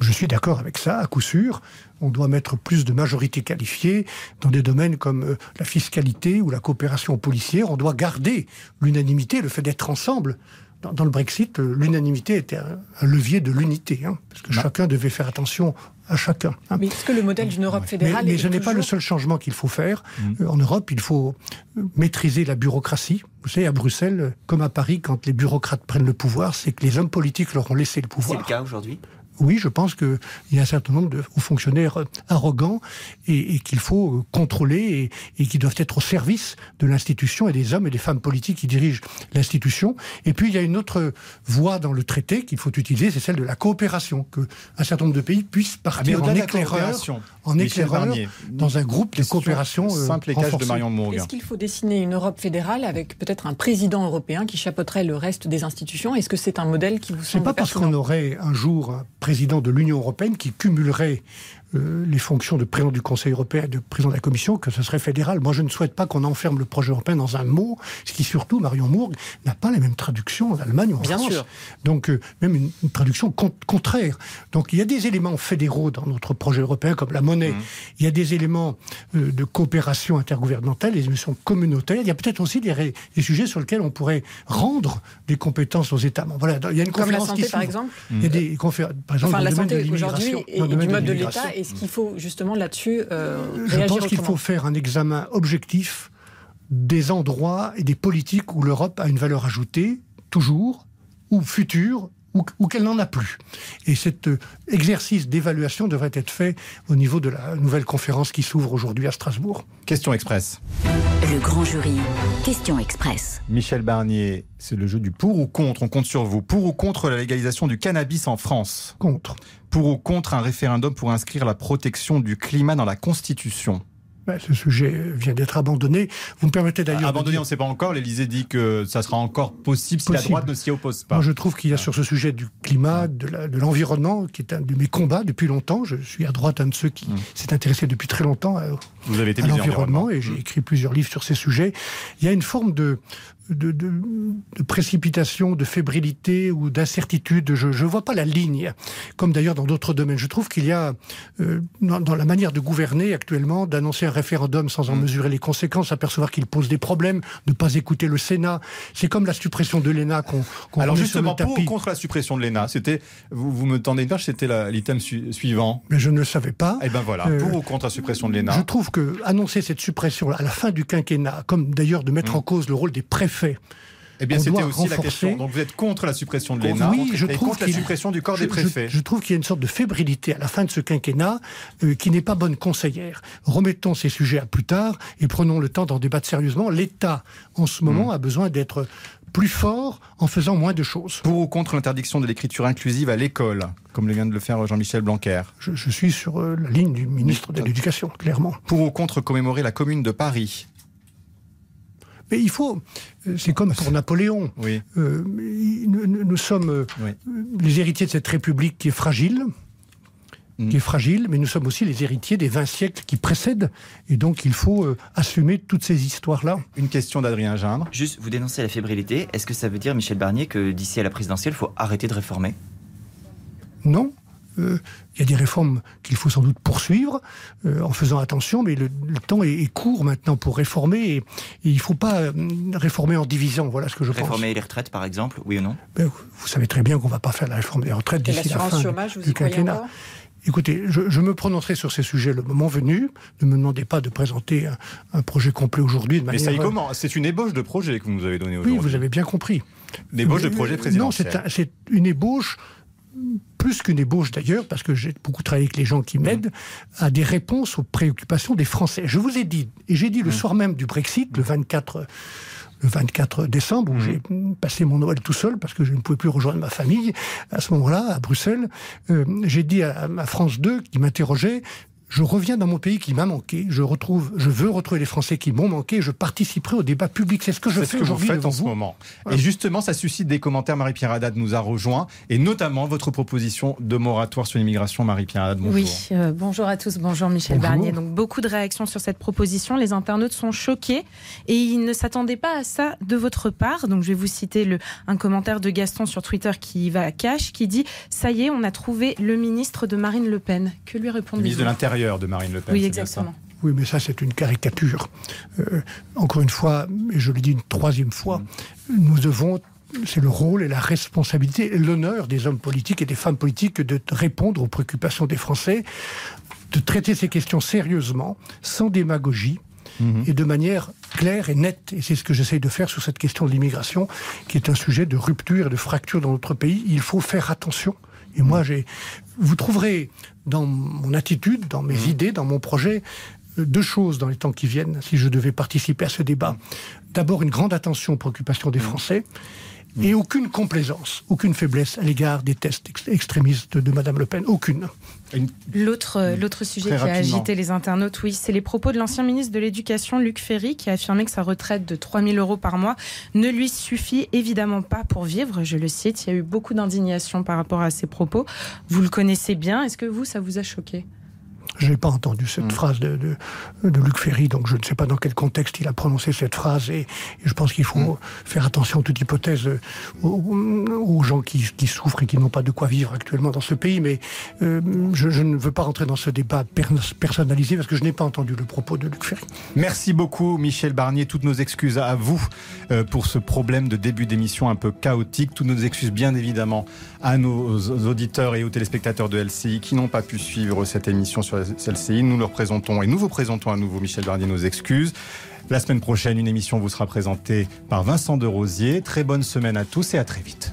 je suis d'accord avec ça, à coup sûr. On doit mettre plus de majorité qualifiée dans des domaines comme euh, la fiscalité ou la coopération policière. On doit garder l'unanimité, le fait d'être ensemble. Dans, dans le Brexit, euh, l'unanimité était un, un levier de l'unité, hein, parce que chacun devait faire attention à chacun. hein. Mais est-ce que le modèle d'une Europe Mais, fédérale mais est ce n'est pas le seul changement qu'il faut faire. Euh, En Europe, il faut maîtriser la bureaucratie. Vous savez, à Bruxelles, comme à Paris, quand les bureaucrates prennent le pouvoir, c'est que les hommes politiques leur ont laissé le C'est pouvoir. le cas aujourd'hui? Oui, je pense qu'il y a un certain nombre de hauts fonctionnaires euh, arrogants et, et qu'il faut euh, contrôler et, et qui doivent être au service de l'institution et des hommes et des femmes politiques qui dirigent l'institution. Et puis il y a une autre voie dans le traité qu'il faut utiliser, c'est celle de la coopération, que un certain nombre de pays puissent Ah, partir en éclaireur, coopération, en Michel éclaireur Barnier, dans un groupe de coopération euh, simple écage de. Marion. Est-ce qu'il faut dessiner une Europe fédérale avec peut-être un président européen qui chapeauterait le reste des institutions? Est-ce que c'est un modèle qui vous C'est semble pas parce qu'on aurait un jour un président de l'Union européenne qui cumulerait les fonctions de président du Conseil européen et de président de la Commission que ce serait fédéral. Moi, je ne souhaite pas qu'on enferme le projet européen dans un mot, ce qui surtout, Marion Mourgue, n'a pas la même traduction en Allemagne ou en Bien France. sûr. Donc, euh, même une, une traduction con- contraire. Donc, il y a des éléments fédéraux dans notre projet européen, comme la monnaie. Il y a des éléments euh, de coopération intergouvernementale, des émissions communautaires. Il y a peut-être aussi des, sujets sur lesquels on pourrait rendre des compétences aux États membres. Voilà, il y a une Comme la conférence santé, qui par exemple Il y a des conférences, par exemple, Enfin, dans la le domaine de santé aujourd'hui l'immigration. et du mode de l'État. Est-ce qu'il faut justement là-dessus euh, Je pense qu'il faut faire un examen objectif des endroits et des politiques où l'Europe a une valeur ajoutée, toujours, ou future, ou, ou qu'elle n'en a plus. Et cet euh, exercice d'évaluation devrait être fait au niveau de la nouvelle conférence qui s'ouvre aujourd'hui à Strasbourg. Question express. Le grand jury. Question express. Michel Barnier, c'est le jeu du pour ou contre. On compte sur vous. Pour ou contre la légalisation du cannabis en France? Contre. Pour ou contre un référendum pour inscrire la protection du climat dans la Constitution? Ben, ce sujet vient d'être abandonné. Vous me permettez d'ailleurs. de Abandonné, dire- on ne sait pas encore. L'Élysée dit que ça sera encore possible si la droite ne s'y oppose pas. Moi, je trouve qu'il y a sur ce sujet du climat, de l'environnement, qui est un de mes combats depuis longtemps. Je suis à droite un de ceux qui s'est intéressé depuis très longtemps à, l'environnement et j'ai écrit plusieurs livres sur ces sujets. Il y a une forme de, de, de- de précipitation, de fébrilité ou d'incertitude. Je ne vois pas la ligne, comme d'ailleurs dans d'autres domaines. Je trouve qu'il y a, euh, dans, dans la manière de gouverner actuellement, d'annoncer un référendum sans en mesurer les conséquences, apercevoir qu'il pose des problèmes, ne pas écouter le Sénat. C'est comme la suppression de l'ENA qu'on qu'on Alors justement, pour ou contre la suppression de l'ENA, c'était, vous, vous me tendez une c'était l'item su- suivant. Mais je ne le savais pas. Et ben voilà, Euh, pour ou contre la suppression de l'ENA? Je trouve que annoncer cette suppression à la fin du quinquennat, comme d'ailleurs de mettre en cause le rôle des préfets, Eh bien, c'était aussi la question. Donc vous êtes contre la suppression de l'ENA Oui, je et trouve contre la suppression du corps je- des préfets. Je, je trouve qu'il y a une sorte de fébrilité à la fin de ce quinquennat euh, qui n'est pas bonne conseillère. Remettons ces sujets à plus tard et prenons le temps d'en débattre sérieusement. L'État, en ce Hmm. moment, a besoin d'être plus fort en faisant moins de choses. Pour ou contre l'interdiction de l'écriture inclusive à l'école, comme le vient de le faire Jean-Michel Blanquer Je, je suis sur euh, la ligne du ministre de l'Éducation, clairement. Pour ou contre commémorer la commune de Paris Mais il faut, euh, c'est comme pour Napoléon. Oui. Euh, nous, sommes euh, Oui. les héritiers de cette République qui est fragile, Mm. qui est fragile, mais nous sommes aussi les héritiers des 20 siècles qui précèdent, et donc il faut euh, assumer toutes ces histoires-là. Une question d'Adrien Gindre. Juste, vous dénoncez la fébrilité. Est-ce que ça veut dire, Michel Barnier, que d'ici à la présidentielle, il faut arrêter de réformer? Non. Euh, Il y a des réformes qu'il faut sans doute poursuivre euh, en faisant attention, mais le, le temps est, est court maintenant pour réformer et, et il ne faut pas euh, réformer en divisant. Voilà ce que je pense. Réformer les retraites, par exemple, oui ou non? Ben, vous savez très bien qu'on ne va pas faire la réforme des retraites Et d'ici la fin chômage, du, vous du y quinquennat. Écoutez, je, je me prononcerai sur ces sujets le moment venu. Ne me demandez pas de présenter un, un projet complet aujourd'hui. de Mais ça y commence. C'est une ébauche de projet que vous nous avez donné Oui, aujourd'hui. vous avez bien compris. Une ébauche de Euh, projet Non, présidentiel. c'est un- c'est une ébauche, plus qu'une ébauche d'ailleurs, parce que j'ai beaucoup travaillé avec les gens qui m'aident, à des réponses aux préoccupations des Français. Je vous ai dit, et j'ai dit le soir même du Brexit, le 24 le 24 décembre, où j'ai passé mon Noël tout seul parce que je ne pouvais plus rejoindre ma famille à ce moment-là, à Bruxelles. Euh, j'ai dit à, à France 2 qui m'interrogeait je reviens dans mon pays qui m'a manqué, je retrouve, je veux retrouver les Français qui m'ont manqué, je participerai au débat public. C'est ce que je C'est fais ce que vous aujourd'hui en ce moment. Voilà. Et justement, ça suscite des commentaires. Marie-Pierre Haddad nous a rejoint, et notamment votre proposition de moratoire sur l'immigration. Marie-Pierre Haddad, bonjour. Oui, euh, bonjour à tous, bonjour Michel Bonjour. Barnier. Donc beaucoup de réactions sur cette proposition. Les internautes sont choqués et ils ne s'attendaient pas à ça de votre part. Donc je vais vous citer le, un commentaire de Gaston sur Twitter qui va à cash, qui dit Ça y est, on a trouvé le ministre de Marine Le Pen. Que lui Le répondez-vous ministre de l'Intérieur de Marine Le Pen. Oui, exactement. Oui, mais ça, c'est une caricature. Euh, encore une fois, et je le dis une troisième fois, nous devons, c'est le rôle et la responsabilité et l'honneur des hommes politiques et des femmes politiques de répondre aux préoccupations des Français, de traiter ces questions sérieusement, sans démagogie. Et de manière claire et nette. Et c'est ce que j'essaye de faire sur cette question de l'immigration, qui est un sujet de rupture et de fracture dans notre pays. Il faut faire attention. Et moi, j'ai, vous trouverez dans mon attitude, dans mes idées, dans mon projet, euh, deux choses dans les temps qui viennent, si je devais participer à ce débat. D'abord, une grande attention aux préoccupations des Français. Et aucune complaisance, aucune faiblesse à l'égard des tests ex- extrémistes de Madame Le Pen. Aucune. L'autre, euh, l'autre sujet Très qui a agité les internautes, oui, c'est les propos de l'ancien ministre de l'Éducation, Luc Ferry, qui a affirmé que sa retraite de 3 000 euros par mois ne lui suffit évidemment pas pour vivre. Je le cite, il y a eu beaucoup d'indignation par rapport à ces propos. Vous le connaissez bien. Est-ce que vous, ça vous a choqué? Je n'ai pas entendu cette phrase de, de, de Luc Ferry, donc je ne sais pas dans quel contexte il a prononcé cette phrase. Et, et je pense qu'il faut faire attention à toute hypothèse euh, aux, aux gens qui, qui souffrent et qui n'ont pas de quoi vivre actuellement dans ce pays. Mais euh, je, je ne veux pas rentrer dans ce débat per- personnalisé parce que je n'ai pas entendu le propos de Luc Ferry. Merci beaucoup, Michel Barnier. Toutes nos excuses à vous euh, pour ce problème de début d'émission un peu chaotique. Toutes nos excuses, bien évidemment, à nos auditeurs et aux téléspectateurs de LCI qui n'ont pas pu suivre cette émission sur LCI. Nous leur présentons et nous vous présentons à nouveau, Michel Barnier, nos excuses. La semaine prochaine, une émission vous sera présentée par Vincent de Rosier. Très bonne semaine à tous et à très vite.